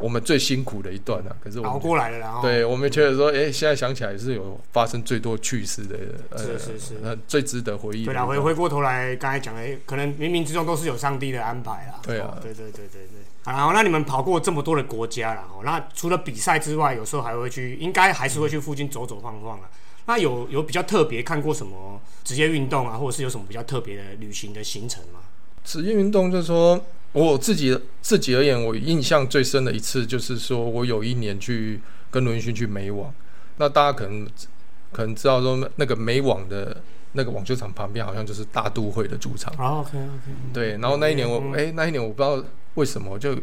我们最辛苦的一段啊，可是熬过来了。然后，对我们觉得说，哎，现在想起来是有发生最多趣事的，是是是，最值得回忆。对啊，回回过头来，刚才讲的，可能冥冥之中都是有上帝的安排啊。对啊，对对对对对。然后，那你们跑过这么多的国家了，那除了比赛之外，有时候还会去，应该还是会去附近走走晃晃啊。那有有比较特别看过什么职业运动啊，或者是有什么比较特别的旅行的行程吗？职业运动就是说，我自己自己而言，我印象最深的一次就是说我有一年去跟罗云勋去美网。那大家可能可能知道说，那个美网的那个网球场旁边好像就是大都会的主场。OK OK。对，然后那一年我哎，那一年我不知道为什么就。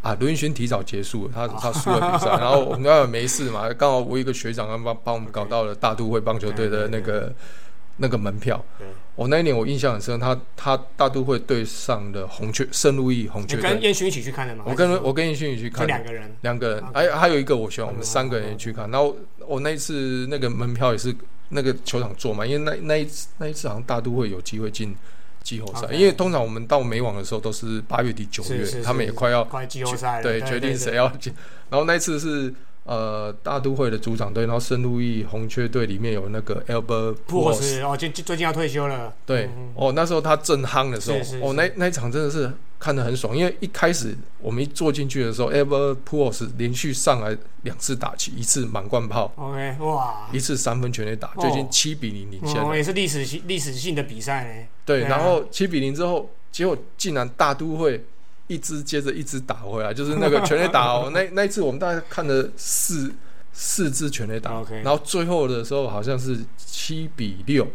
啊，罗云勋提早结束了，他他输了比赛，然后我们刚好没事嘛，刚好我一个学长帮帮我们搞到了大都会棒球队的那个那个门票。我那一年我印象很深，他他大都会对上的红雀圣路易红雀，跟燕勋一起去看的吗？我跟我跟燕勋一起去看，两个人，两个人，还还有一个我希望我们三个人去看。然后我那一次那个门票也是那个球场坐嘛，因为那那一次那一次好像大都会有机会进。季后赛，因为通常我们到美网的时候都是八月底九月，他们也快要快季后赛对，决定谁要进。然后那一次是呃大都会的主场队，然后圣路易红雀队里面有那个 Albert Pujols 哦，最最近要退休了。对，哦那时候他正夯的时候，哦那那一场真的是。看得很爽，因为一开始我们一坐进去的时候，Ever Puos 连续上来两次打起，一次满贯炮，OK，哇，一次三分全垒打，就已经七比零领先。了，也是历史性历史性的比赛呢。对，然后七比零之后，结果竟然大都会一支接着一支打回来，就是那个 全垒打哦，那那一次我们大概看了四四支全垒打。然后最后的时候好像是七比六。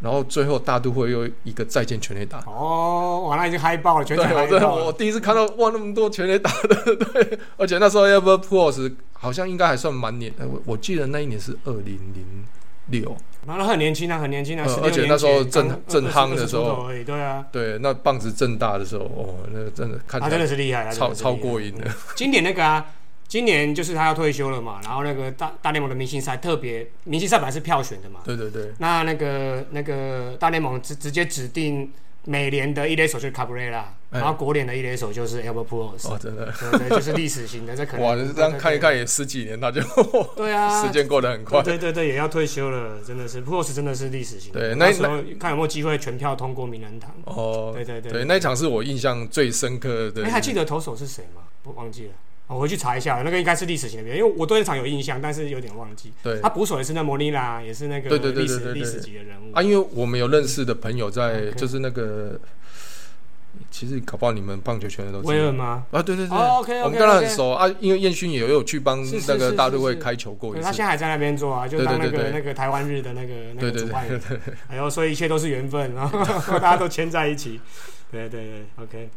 然后最后大都会又一个再见全垒打。哦，哇，那已经嗨爆了，全场嗨爆我第一次看到哇那么多全垒打 的，对，而且那时候 Ever Pros 好像应该还算蛮年，我我记得那一年是二零零六，那很年轻啊，很年轻啊，而且那时候正正夯的时候，对啊，对，那棒子正大的时候，哦，那个真的看起来真的是厉害，超超过瘾的，今年那个啊。今年就是他要退休了嘛，然后那个大大联盟的明星赛特别明星赛本来是票选的嘛，对对对。那那个那个大联盟直直接指定美联的一垒手就是卡布雷拉，然后国联的一垒手就是 Albert Pujols。哦，真的，对对，就是历史型的，这可能哇，这样看一看也十几年，他就 对啊，时间过得很快。对对对，也要退休了，真的是 Pujols 真的是历史型。对，那时候看有没有机会全票通过名人堂。哦，对对对，对那一场是我印象最深刻的。你还记得投手是谁吗？我忘记了。我回去查一下，那个应该是历史型的比赛，因为我对那场有印象，但是有点忘记。对，他捕手也是那莫尼拉，也是那个历史历史级的人物啊。因为我们有认识的朋友在，就是那个，其实搞不好你们棒球圈的都威尔吗？啊，对对对，OK，我们跟他很熟啊。因为燕勋也有去帮那个大都会开球过一次，他现在还在那边做啊，就当那个那个台湾日的那个那个主办人。哎呦，所以一切都是缘分，然后 大家都牵在一起。对对对，OK。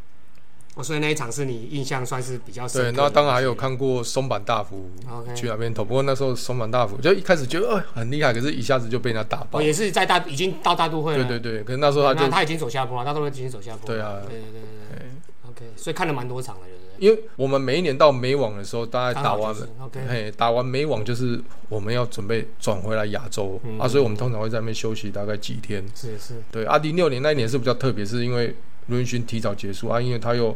所以那一场是你印象算是比较深。对，那当然还有看过松坂大辅去那边投，不过那时候松坂大辅就一开始觉得很厉害，可是一下子就被人家打爆。也是在大已经到大都会了。对对对，可是那时候他就他已经走下坡了，大都会已经走下坡。对啊，对对对对。OK，所以看了蛮多场了，对不对？因为我们每一年到美网的时候，大概打完了就是 OK 嘿，打完美网就是我们要准备转回来亚洲、嗯啊，所以我们通常会在那边休息大概几天。是是，对，啊，零六年那一年是比较特别，是因为卢云勋提早结束啊，因为他又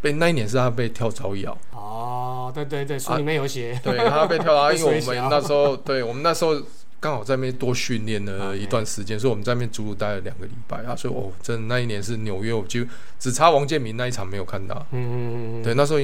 被那一年是他被跳蚤咬，哦，对对对，书里面有写，对他被跳蚤，因为我们那时候对我们那时候刚好在那边多训练了一段时间，所以我们在那边足足待了两个礼拜啊，所以哦，真的那一年是纽约，我就只差王建民那一场没有看到。嗯嗯嗯嗯，对，那时候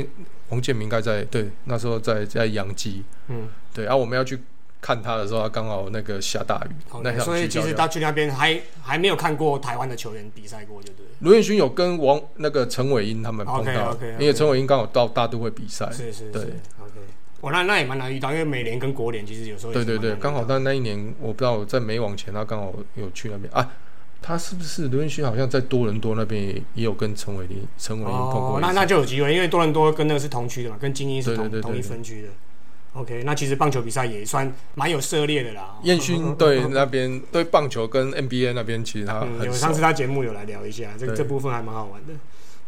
王建民应该在对，那时候在在洋基，嗯。对，然、后我们要去看他的时候，他刚好那个下大雨，那所以其实他去那边还还没有看过台湾的球员比赛过，就对了。卢彦勋有跟王那个陈伟英他们碰到因为陈伟英刚好到大都会比赛，对是是是，OK。我那那也蛮难遇到，因为美联跟国联其实有时候也对对对，刚好在那一年，我不知道在美网前，他刚好有去那边啊。他是不是卢彦勋？好像在多伦多那边也也有跟陈伟英、陈伟英碰过哦，那那就有机会，因为多伦多跟那个是同区的嘛，跟精英是同同一分区的。OK，那其实棒球比赛也算蛮有涉猎的啦。燕勋 对那边对棒球跟 NBA 那边其实他嗯，有上次他节目有来聊一下，这这部分还蛮好玩的。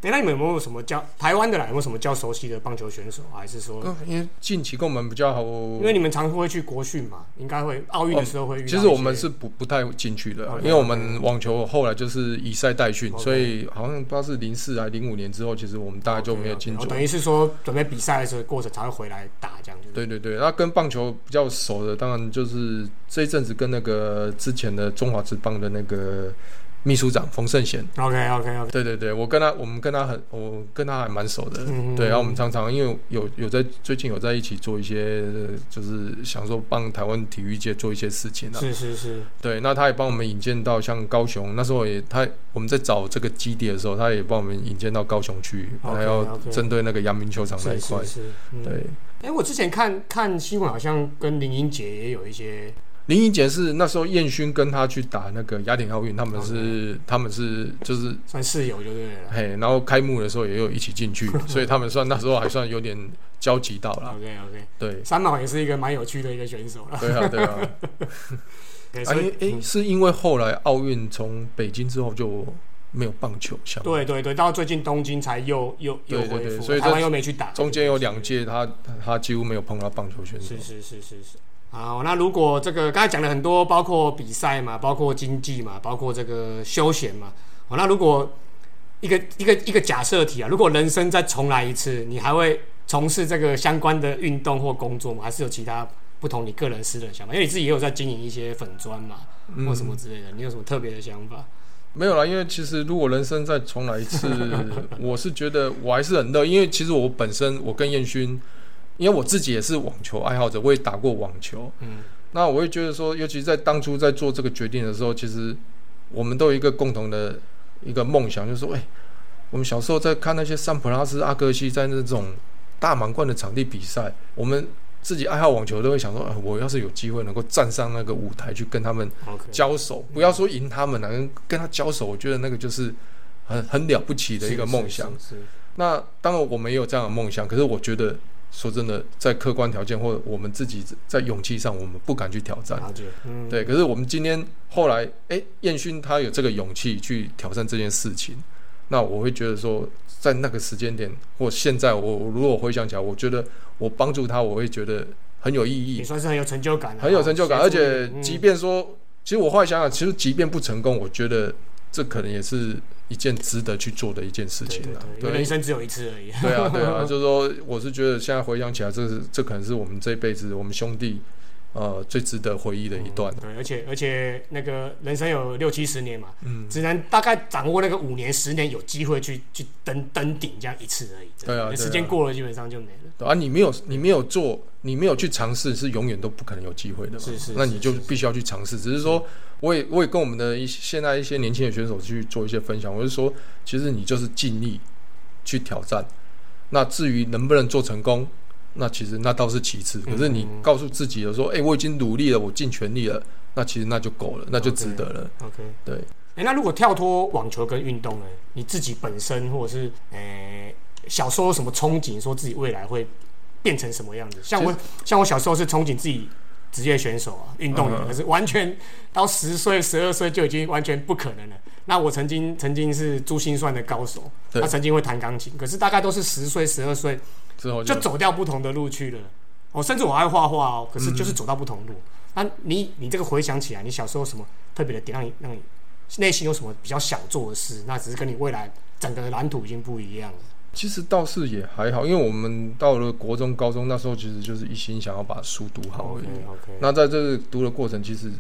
哎、那你们有没有什么较台湾的啦？有没有什么较熟悉的棒球选手？还是说，嗯因为近期跟我们比较好，因为你们常会去国训嘛，应该会奥运的时候会其实我们是不不太进去的因为我们网球后来就是以赛代训所以好像不知道是零四还零五年之后，其实我们大概就没有进去。哦等于是说准备比赛的时候过程才会回来打这样，就是对对对，那跟棒球比较熟的，当然就是这一阵子跟那个之前的中华职棒的那个秘书长冯胜贤。OK OK OK，对对对，我跟他，我们跟他很，我跟他还蛮熟的。嗯对，然后我们常常因为有有在最近有在一起做一些，就是想说帮台湾体育界做一些事情啊。是是是，对，那他也帮我们引荐到像高雄，那时候也他我们在找这个基地的时候，他也帮我们引荐到高雄去还要针对那个阳明球场那一块是是。是，嗯。对，哎、我之前看看新闻，好像跟林英杰也有一些林怡杰是那时候燕勋跟他去打那个雅典奥运，他们是他们是就是算室友就对了。嘿，然后开幕的时候也有一起进去，所以他们算那时候还算有点交集到了。OK OK，对，三毛也是一个蛮有趣的一个选手了。对啊，对啊。对，啊，所以因为诶，是因为后来奥运从北京之后就没有棒球项目，对对对，到最近东京才又又又恢复，对所以这台湾又没去打，中间有两届他他几乎没有碰到棒球选手是。是是是是。好，那如果这个刚才讲了很多，包括比赛嘛，包括经济嘛，包括这个休闲嘛。好，那如果一个一个一个假设题啊，如果人生再重来一次，你还会从事这个相关的运动或工作吗？还是有其他不同你个人私人想法？因为你自己也有在经营一些粉砖嘛，或什么之类的，你有什么特别的想法？没有啦，因为其实如果人生再重来一次，我是觉得我还是很乐，因为其实我本身我跟燕勋，因为我自己也是网球爱好者，我也打过网球，嗯，那我会觉得说，尤其在当初在做这个决定的时候，其实我们都有一个共同的一个梦想，就是说，哎、我们小时候在看那些桑普拉斯、阿格西在那种大满贯的场地比赛，我们自己爱好网球都会想说，啊，我要是有机会能够站上那个舞台去跟他们交手，不要说赢他们了，跟跟他交手，我觉得那个就是很很了不起的一个梦想。是是是。那当然我们也有这样的梦想，可是我觉得说真的，在客观条件或者我们自己在勇气上，我们不敢去挑战。嗯，对，可是我们今天后来，哎，燕勋他有这个勇气去挑战这件事情，那我会觉得说，在那个时间点或现在我，我如果回想起来，我觉得我帮助他，我会觉得很有意义。也，算是很有成就感的，很有成就感，哦而且即便说，其实我后来想想，其实即便不成功，我觉得这可能也是一件值得去做的一件事情啊。对，人生只有一次而已。对啊，对啊，就是说，我是觉得现在回想起来，这是这可能是我们这一辈子我们兄弟呃最值得回忆的一段。对，而且而且那个人生有六七十年嘛，嗯，只能大概掌握那个五年十年有机会去去登登顶这样一次而已。对啊时间过了基本上就没了。对啊，你没有你没有做，你没有去尝试，是永远都不可能有机会的嘛。是是那你就必须要去尝试。只是说，我也我也跟我们的一些现在一些年轻的选手去做一些分享。我是说，其实你就是尽力去挑战。那至于能不能做成功，那其实那倒是其次。可是你嗯告诉自己的说，哎、我已经努力了，我尽全力了，那其实那就够了，那就值得了。OK，对。哎、那如果跳脱网球跟运动呢？你自己本身或者是呃、小时候有什么憧憬，说自己未来会变成什么样子？像我像我小时候是憧憬自己职业选手啊，运动员，嗯可是完全到十岁、十二岁就已经完全不可能了。那我曾经曾经是珠心算的高手，他曾经会弹钢琴，可是大概都是十岁、十二岁之后就走掉不同的路去了。哦，甚至我还会画画哦，可是嗯就是走到不同路。那、你你这个回想起来，你小时候什么特别的点让你让你内心有什么比较想做的事？那只是跟你未来整个蓝图已经不一样了。其实倒是也还好，因为我们到了国中、高中那时候，其实就是一心想要把书读好而已。那在这个读的过程，其实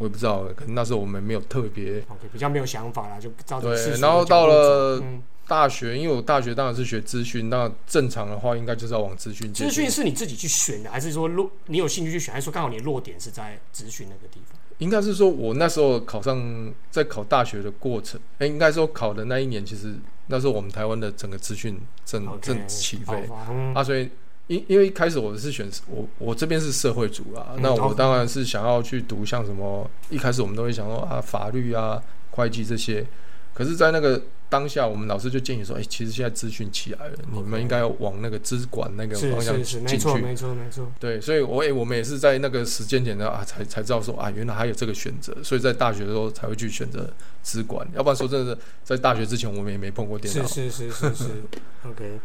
我也不知道，可能那时候我们没有特别 OK，比较没有想法啦，就照着世对。俗然后到了嗯，大学，因为我大学当然是学资讯，那正常的话应该就是要往资讯界资讯。是你自己去选的，还是说落你有兴趣去选，还是说刚好你的弱点是在资讯那个地方？应该是说我那时候考上，在考大学的过程，哎、应该说考的那一年，其实那时候我们台湾的整个资讯正正起飞嗯啊，所以因因为一开始我是选我我这边是社会组啊，嗯那我当然是想要去读像什么，一开始我们都会想说啊法律啊、会计这些，可是，在那个当下，我们老师就建议说，哎、其实现在资讯起来了，你们应该要往那个资管那个是方向是是，进去。没错没错没错。对，所以我也我们也是在那个时间点呢啊，才才知道说啊，原来还有这个选择，所以在大学的时候才会去选择资管，要不然说真的，在大学之前我们也没碰过电脑。是是是是是，OK。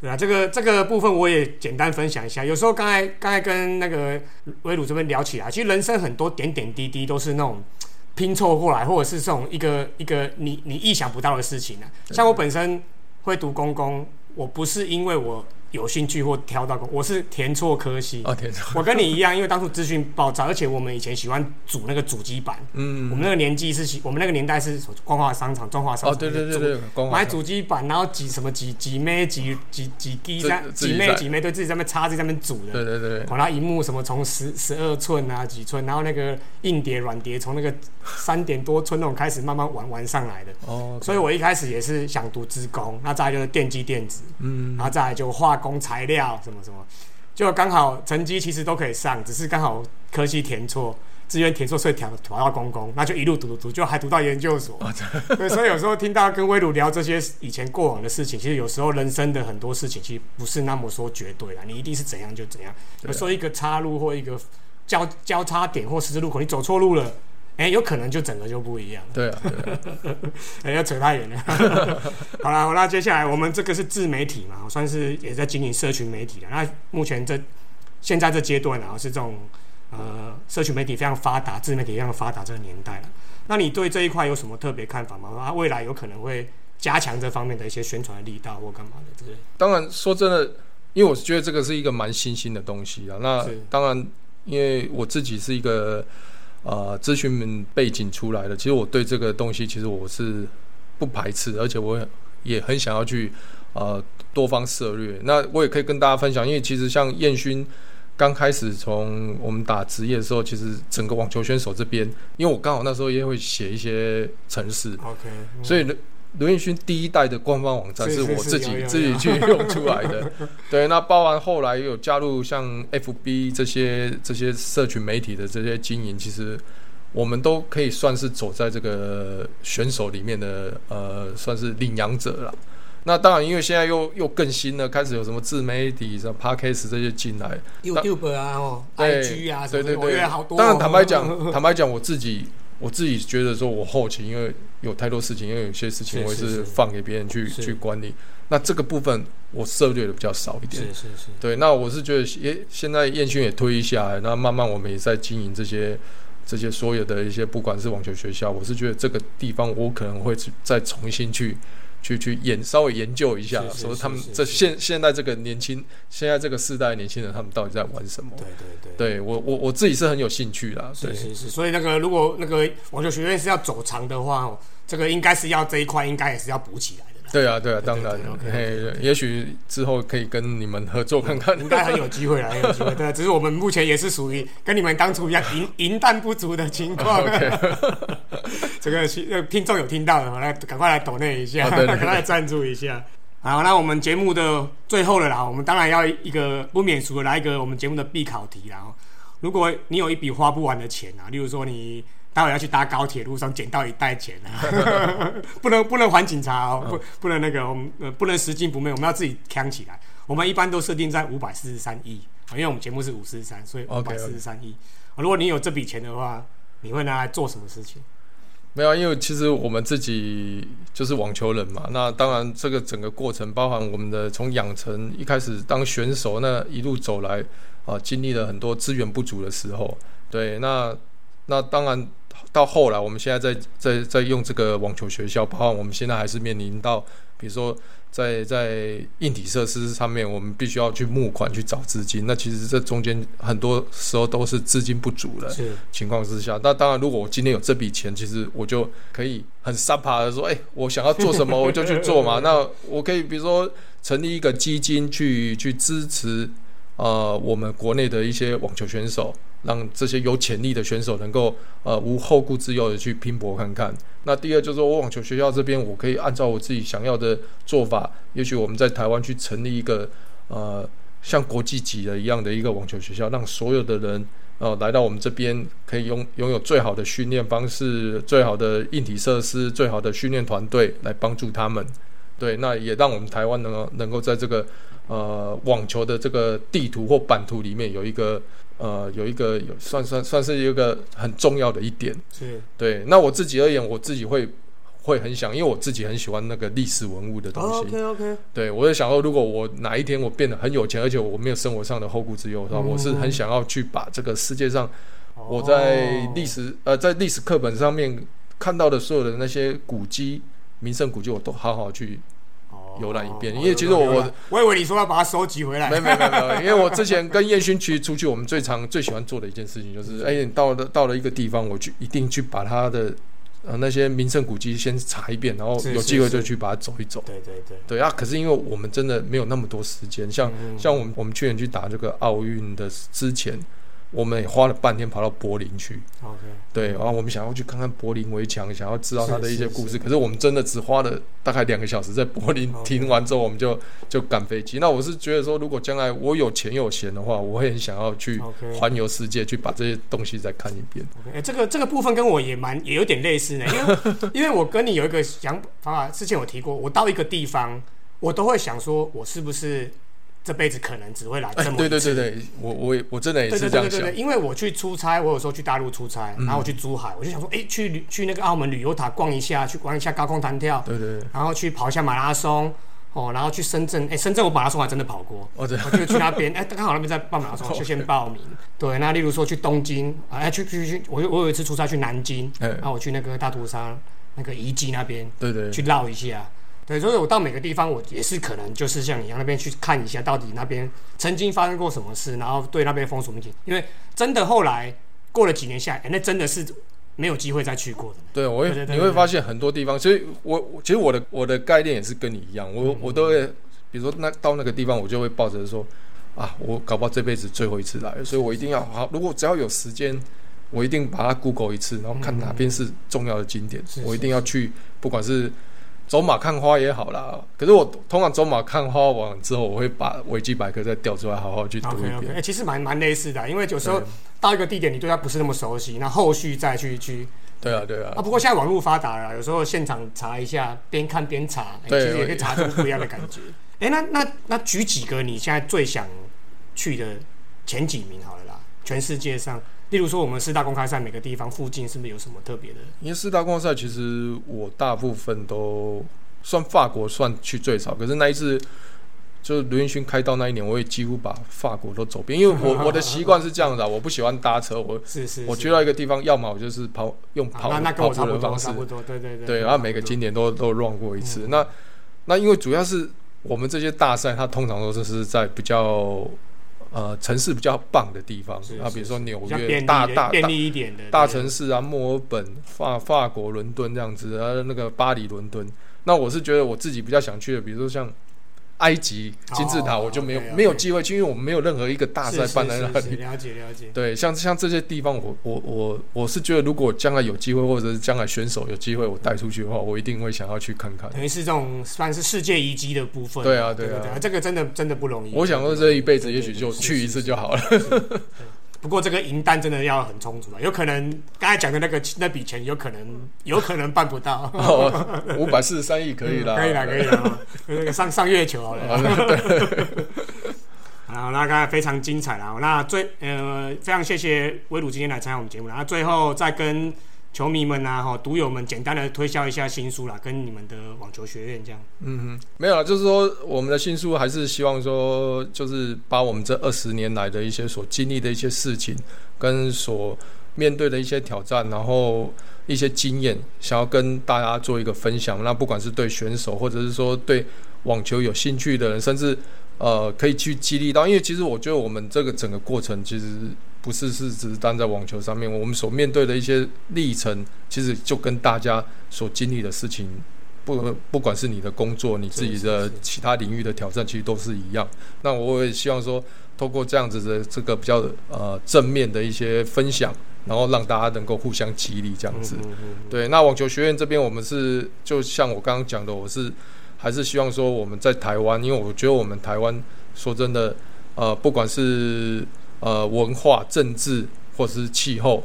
对啊，这个这个部分我也简单分享一下。有时候刚才刚才跟那个威鲁这边聊起来，其实人生很多点点滴滴都是那种拼凑过来，或者是这种一个一个你你意想不到的事情啊。像我本身会读公公，我不是因为我有兴趣或挑到过，我是填错科系。哦，填错！我跟你一样，因为当初资讯爆炸，而且我们以前喜欢组那个主机板。嗯我，们那个年纪是喜，我们那个年代是光华商场、中华商场哦，对对对对，买主机板，然后几什么几几妹几几几 G 自在几自己在妹几妹，对自己在那边插，自己在那边组的。对对对，哦，然后荧幕什么从十十二寸啊几寸，然后那个硬碟软碟从那个三点多寸那种开始慢慢玩玩上来的。哦，所以我一开始也是想读资工，那再来就是电机电子，嗯然后再来就化工材料什么什么，就刚好成绩其实都可以上，只是刚好科系填错，志愿填错，所以调调到公公，那就一路读读读，就还读到研究所。对，所以有时候听到跟威鲁聊这些以前过往的事情，其实有时候人生的很多事情其实不是那么说绝对啦，你一定是怎样就怎样。有时候一个岔路或一个交交叉点或十字路口，你走错路了。哎、有可能就整个就不一样。对啊，对啊，哎、要扯太远了。好了，那接下来我们这个是自媒体嘛，算是也在经营社群媒体的。那目前这现在这阶段啊，是这种呃社群媒体非常发达、自媒体非常发达这个年代了。那你对这一块有什么特别看法吗？啊，未来有可能会加强这方面的一些宣传力道或干嘛的之类。当然说真的，因为我觉得这个是一个蛮新兴的东西啊。那当然，因为我自己是一个呃咨询背景出来的，其实我对这个东西其实我是不排斥，而且我也也很想要去呃多方涉略。那我也可以跟大家分享，因为其实像燕勋。刚开始从我们打职业的时候，其实整个网球选手这边，因为我刚好那时候也会写一些程式，OK，、嗯、所以刘刘彦勋第一代的官方网站是我自己自己去用出来的。对，那包含后来有加入像 FB 这些这些社群媒体的这些经营，其实我们都可以算是走在这个选手里面的呃，算是领养者了。那当然，因为现在又又更新了，开始有什么自媒体、什么 Podcast 这些进来，YouTube 啊，哦，IG 啊，对对对，好多、哦。当然，坦白讲，坦白讲，我自己我自己觉得说，我后期因为有太多事情，因为有些事情我也是放给别人去去管理。那这个部分我涉猎的比较少一点。是是是，对，那我是觉得，也现在燕勋也退役下来，那慢慢我们也在经营这些这些所有的一些，不管是网球学校，我是觉得这个地方我可能会再重新去。去去研稍微研究一下，说他们这现现在这个年轻，现在这个世代年轻人，他们到底在玩什么？对对对。对我我我自己是很有兴趣啦，对是是是，所以那个如果那个网球学院是要走长的话，哦，这个应该是要这一块应该也是要补起来的啦，对啊对啊，当然，OK，，也许之后可以跟你们合作看看，应该很有机会啦，很有机会。对，只是我们目前也是属于跟你们当初一样银银弹不足的情况。这个听众有听到的，来赶快来抖内一下，赶快来赞助一下。好，那我们节目的最后了啦，我们当然要一个不免俗的来一个我们节目的必考题啦。哦如果你有一笔花不完的钱啊，例如说你待会要去搭高铁路上捡到一袋钱啊，不能不能还警察哦，不不能那个我们呃不能拾金不昧，我们要自己扛起来。我们一般都设定在五百四十三亿，因为我们节目是五四十三，所以五百四十三亿。如果你有这笔钱的话，你会拿来做什么事情？没有，因为其实我们自己就是网球人嘛。那当然，这个整个过程包含我们的从养成一开始当选手，那一路走来啊，经历了很多资源不足的时候。对，那那当然到后来，我们现在在在在用这个网球学校，包括我们现在还是面临到，比如说。在在硬体设施上面，我们必须要去募款去找资金。那其实这中间很多时候都是资金不足的情况之下。那当然，如果我今天有这笔钱，其实我就可以很撒趴的说：“哎，我想要做什么，我就去做嘛。”那我可以比如说成立一个基金去去支持呃我们国内的一些网球选手。让这些有潜力的选手能够呃无后顾之忧的去拼搏看看。那第二就是说，我网球学校这边，我可以按照我自己想要的做法，也许我们在台湾去成立一个呃像国际级的一样的一个网球学校，让所有的人呃来到我们这边，可以拥拥有最好的训练方式、最好的硬体设施、最好的训练团队来帮助他们。对，那也让我们台湾能能够在这个呃网球的这个地图或版图里面有一个。呃，有一个有算算算是一个很重要的一点，是对。那我自己而言，我自己会会很想，因为我自己很喜欢那个历史文物的东西。OK OK。对，我就想说，如果我哪一天我变得很有钱，而且我没有生活上的后顾之忧的话，我是很想要去把这个世界上我在历史呃在历史课本上面看到的所有的那些古迹、名胜古迹，我都好好去。游览一遍，因为其实我我我以为你说要把它收集回来，没没没没，因为我之前跟燕勋去出去，我们最常最喜欢做的一件事情就是，哎，你到了到了一个地方，我去一定去把它的呃那些名胜古迹先查一遍，然后有机会就去把它走一走。对对对，对啊，可是因为我们真的没有那么多时间，像像我们我们去年去打这个奥运的之前。我们也花了半天跑到柏林去，OK，对，然后我们想要去看看柏林围墙，想要知道它的一些故事。可是我们真的只花了大概两个小时在柏林停完之后，我们就就赶飞机。那我是觉得说，如果将来我有钱有闲的话，我会很想要去环游世界，去把这些东西再看一遍。哎，这个这个部分跟我也蛮也有点类似呢，因为 因为我跟你有一个想法，之前我提过，我到一个地方，我都会想说，我是不是。这辈子可能只会来这么对对对对，我我我真的也是这样想。因为我去出差，我有时候去大陆出差，然后我去珠海，我就想说，哎，去去那个澳门旅游塔逛一下，去玩一下高空弹跳，对对。然后去跑一下马拉松，哦，然后去深圳，哎，深圳我马拉松还真的跑过，哦对，就去那边，哎，刚好那边在办马拉松，就先报名。对，那例如说去东京，哎，去去去，我我有一次出差去南京，然后我去那个大屠杀那个遗迹那边，对对，去绕一下。对，所以我到每个地方，我也是可能就是像你一样那边去看一下，到底那边曾经发生过什么事，然后对那边风俗民情。因为真的后来过了几年下来，那真的是没有机会再去过的。对，我会你会发现很多地方，所以我其实我的我的概念也是跟你一样，我我都会，比如说那到那个地方，我就会抱着说啊，我搞不好这辈子最后一次来，所以我一定要好。如果只要有时间，我一定把它 Google 一次，然后看哪边是重要的景点，我一定要去，不管是。走马看花也好啦，可是我通常走马看花完之后，我会把维基百科再调出来，好好去读一遍。哎，其实蛮蛮类似的，因为有时候到一个地点，你对它不是那么熟悉，那后续再去去。对啊，对啊。啊，不过现在网络发达了，有时候现场查一下，边看边查，其实也可以查出不一样的感觉。哎，那那那举几个你现在最想去的前几名好了啦，全世界上。例如说，我们四大公开赛每个地方附近是不是有什么特别的？因为四大公开赛其实我大部分都算法国算去最少，可是那一次就是刘云勋开到那一年，我也几乎把法国都走遍。因为我 我的习惯是这样的，我不喜欢搭车，我是是，我去到一个地方，要么我就是跑用跑跑步的方式，差不多，对对对，对，然后每个景点都都 run 过一次。那那因为主要是我们这些大赛，它通常都是是在比较。呃，城市比较棒的地方啊，比如说纽约，大大便利一点的大城市啊，墨尔本、法法国伦敦这样子啊，那个巴黎、伦敦。那我是觉得我自己比较想去的，比如说像。埃及金字塔我就没有没有机会去，因为我们没有任何一个大赛办在那里。了解了解。对，像像这些地方，我我我我是觉得，如果将来有机会，或者是将来选手有机会，我带出去的话，我一定会想要去看看。等于是这种算是世界遗迹的部分。对啊，对啊，这个真的真的不容易。我想说，这一辈子也许就去一次就好了。不过这个银单真的要很充足啊，有可能刚才讲的那个那笔钱，有可能有可能办不到。五百四十三亿可以了，可以了，可以了。那个上上月球好了。好，那刚才非常精彩啦。那最呃，非常谢谢威鲁今天来参加我们节目。那最后再跟球迷们啊，哈，赌友们，简单的推销一下新书啦，跟你们的网球学院这样。嗯哼，没有啦，就是说我们的新书还是希望说，就是把我们这二十年来的一些所经历的一些事情，跟所面对的一些挑战，然后一些经验，想要跟大家做一个分享。那不管是对选手，或者是说对网球有兴趣的人，甚至呃可以去激励到，因为其实我觉得我们这个整个过程其实。不是是只是单在网球上面，我们所面对的一些历程，其实就跟大家所经历的事情，不不管是你的工作，你自己的其他领域的挑战，其实都是一样。那我也希望说，透过这样子的这个比较呃正面的一些分享，然后让大家能够互相激励，这样子。对，那网球学院这边，我们是就像我刚刚讲的，我是还是希望说我们在台湾，因为我觉得我们台湾说真的，呃，不管是呃，文化、政治或者是气候，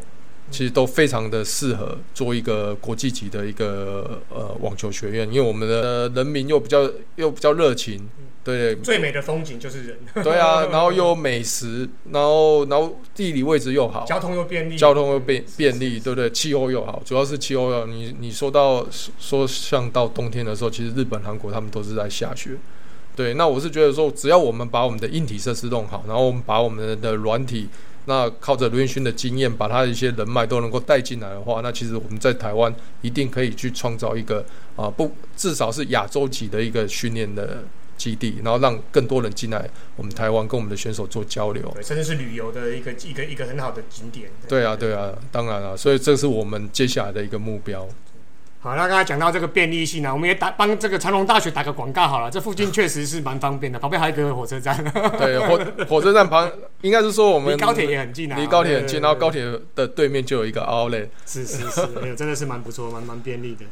其实都非常的适合做一个国际级的一个呃网球学院，因为我们的人民又比较又比较热情，对，最美的风景就是人，对啊，然后又有美食，然后然后地理位置又好，交通又便利，交通又便便利，对不对？气候又好，主要是气候要你你说到说像到冬天的时候，其实日本、韩国他们都是在下雪。对，那我是觉得说，只要我们把我们的硬体设施弄好，然后我们把我们的软体，那靠着卢彦勋的经验，把他的一些人脉都能够带进来的话，那其实我们在台湾一定可以去创造一个啊，不至少是亚洲级的一个训练的基地，然后让更多人进来我们台湾跟我们的选手做交流，对，甚至是旅游的一个一个一个很好的景点。对啊，对啊，当然了，所以这是我们接下来的一个目标。好，那刚才讲到这个便利性呢，我们也打帮这个长隆大学打个广告好了。这附近确实是蛮方便的，旁边还有一个火车站。对，火火车站旁应该是说我们离高铁也很近啊，离高铁很近，然后高铁的对面就有一个 Outlet。是是是，真的是蛮不错，蛮蛮便利的。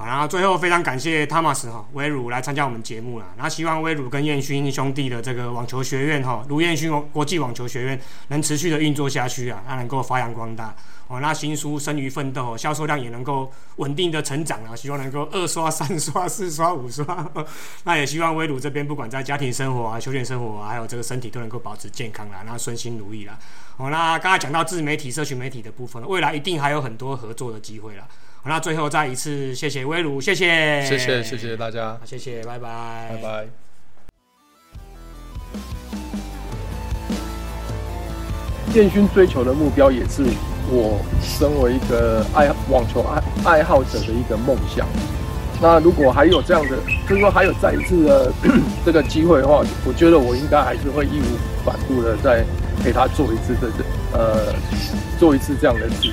好，然后最后非常感谢 Thomas 哈威鲁来参加我们节目啦。然后希望威鲁跟燕勋兄弟的这个网球学院哈，卢彦勋国际网球学院能持续的运作下去啊，它能够发扬光大。哦，那新书生于奋斗，销售量也能够稳定的成长啊！希望能够二刷、三刷、四刷、五刷。那也希望威鲁这边不管在家庭生活啊、休闲生活啊，还有这个身体都能够保持健康啦，那顺心如意啦。哦，那刚才讲到自媒体、社群媒体的部分，未来一定还有很多合作的机会啦。那最后再一次谢谢威鲁，谢谢，谢谢，谢谢大家，谢谢，拜拜，拜拜。建勋追求的目标也是。我身为一个爱网球爱爱好者的一个梦想，那如果还有这样的，就是说还有再一次的 这个机会的话，我觉得我应该还是会义无反顾的再陪他做一次这这呃做一次这样的事情。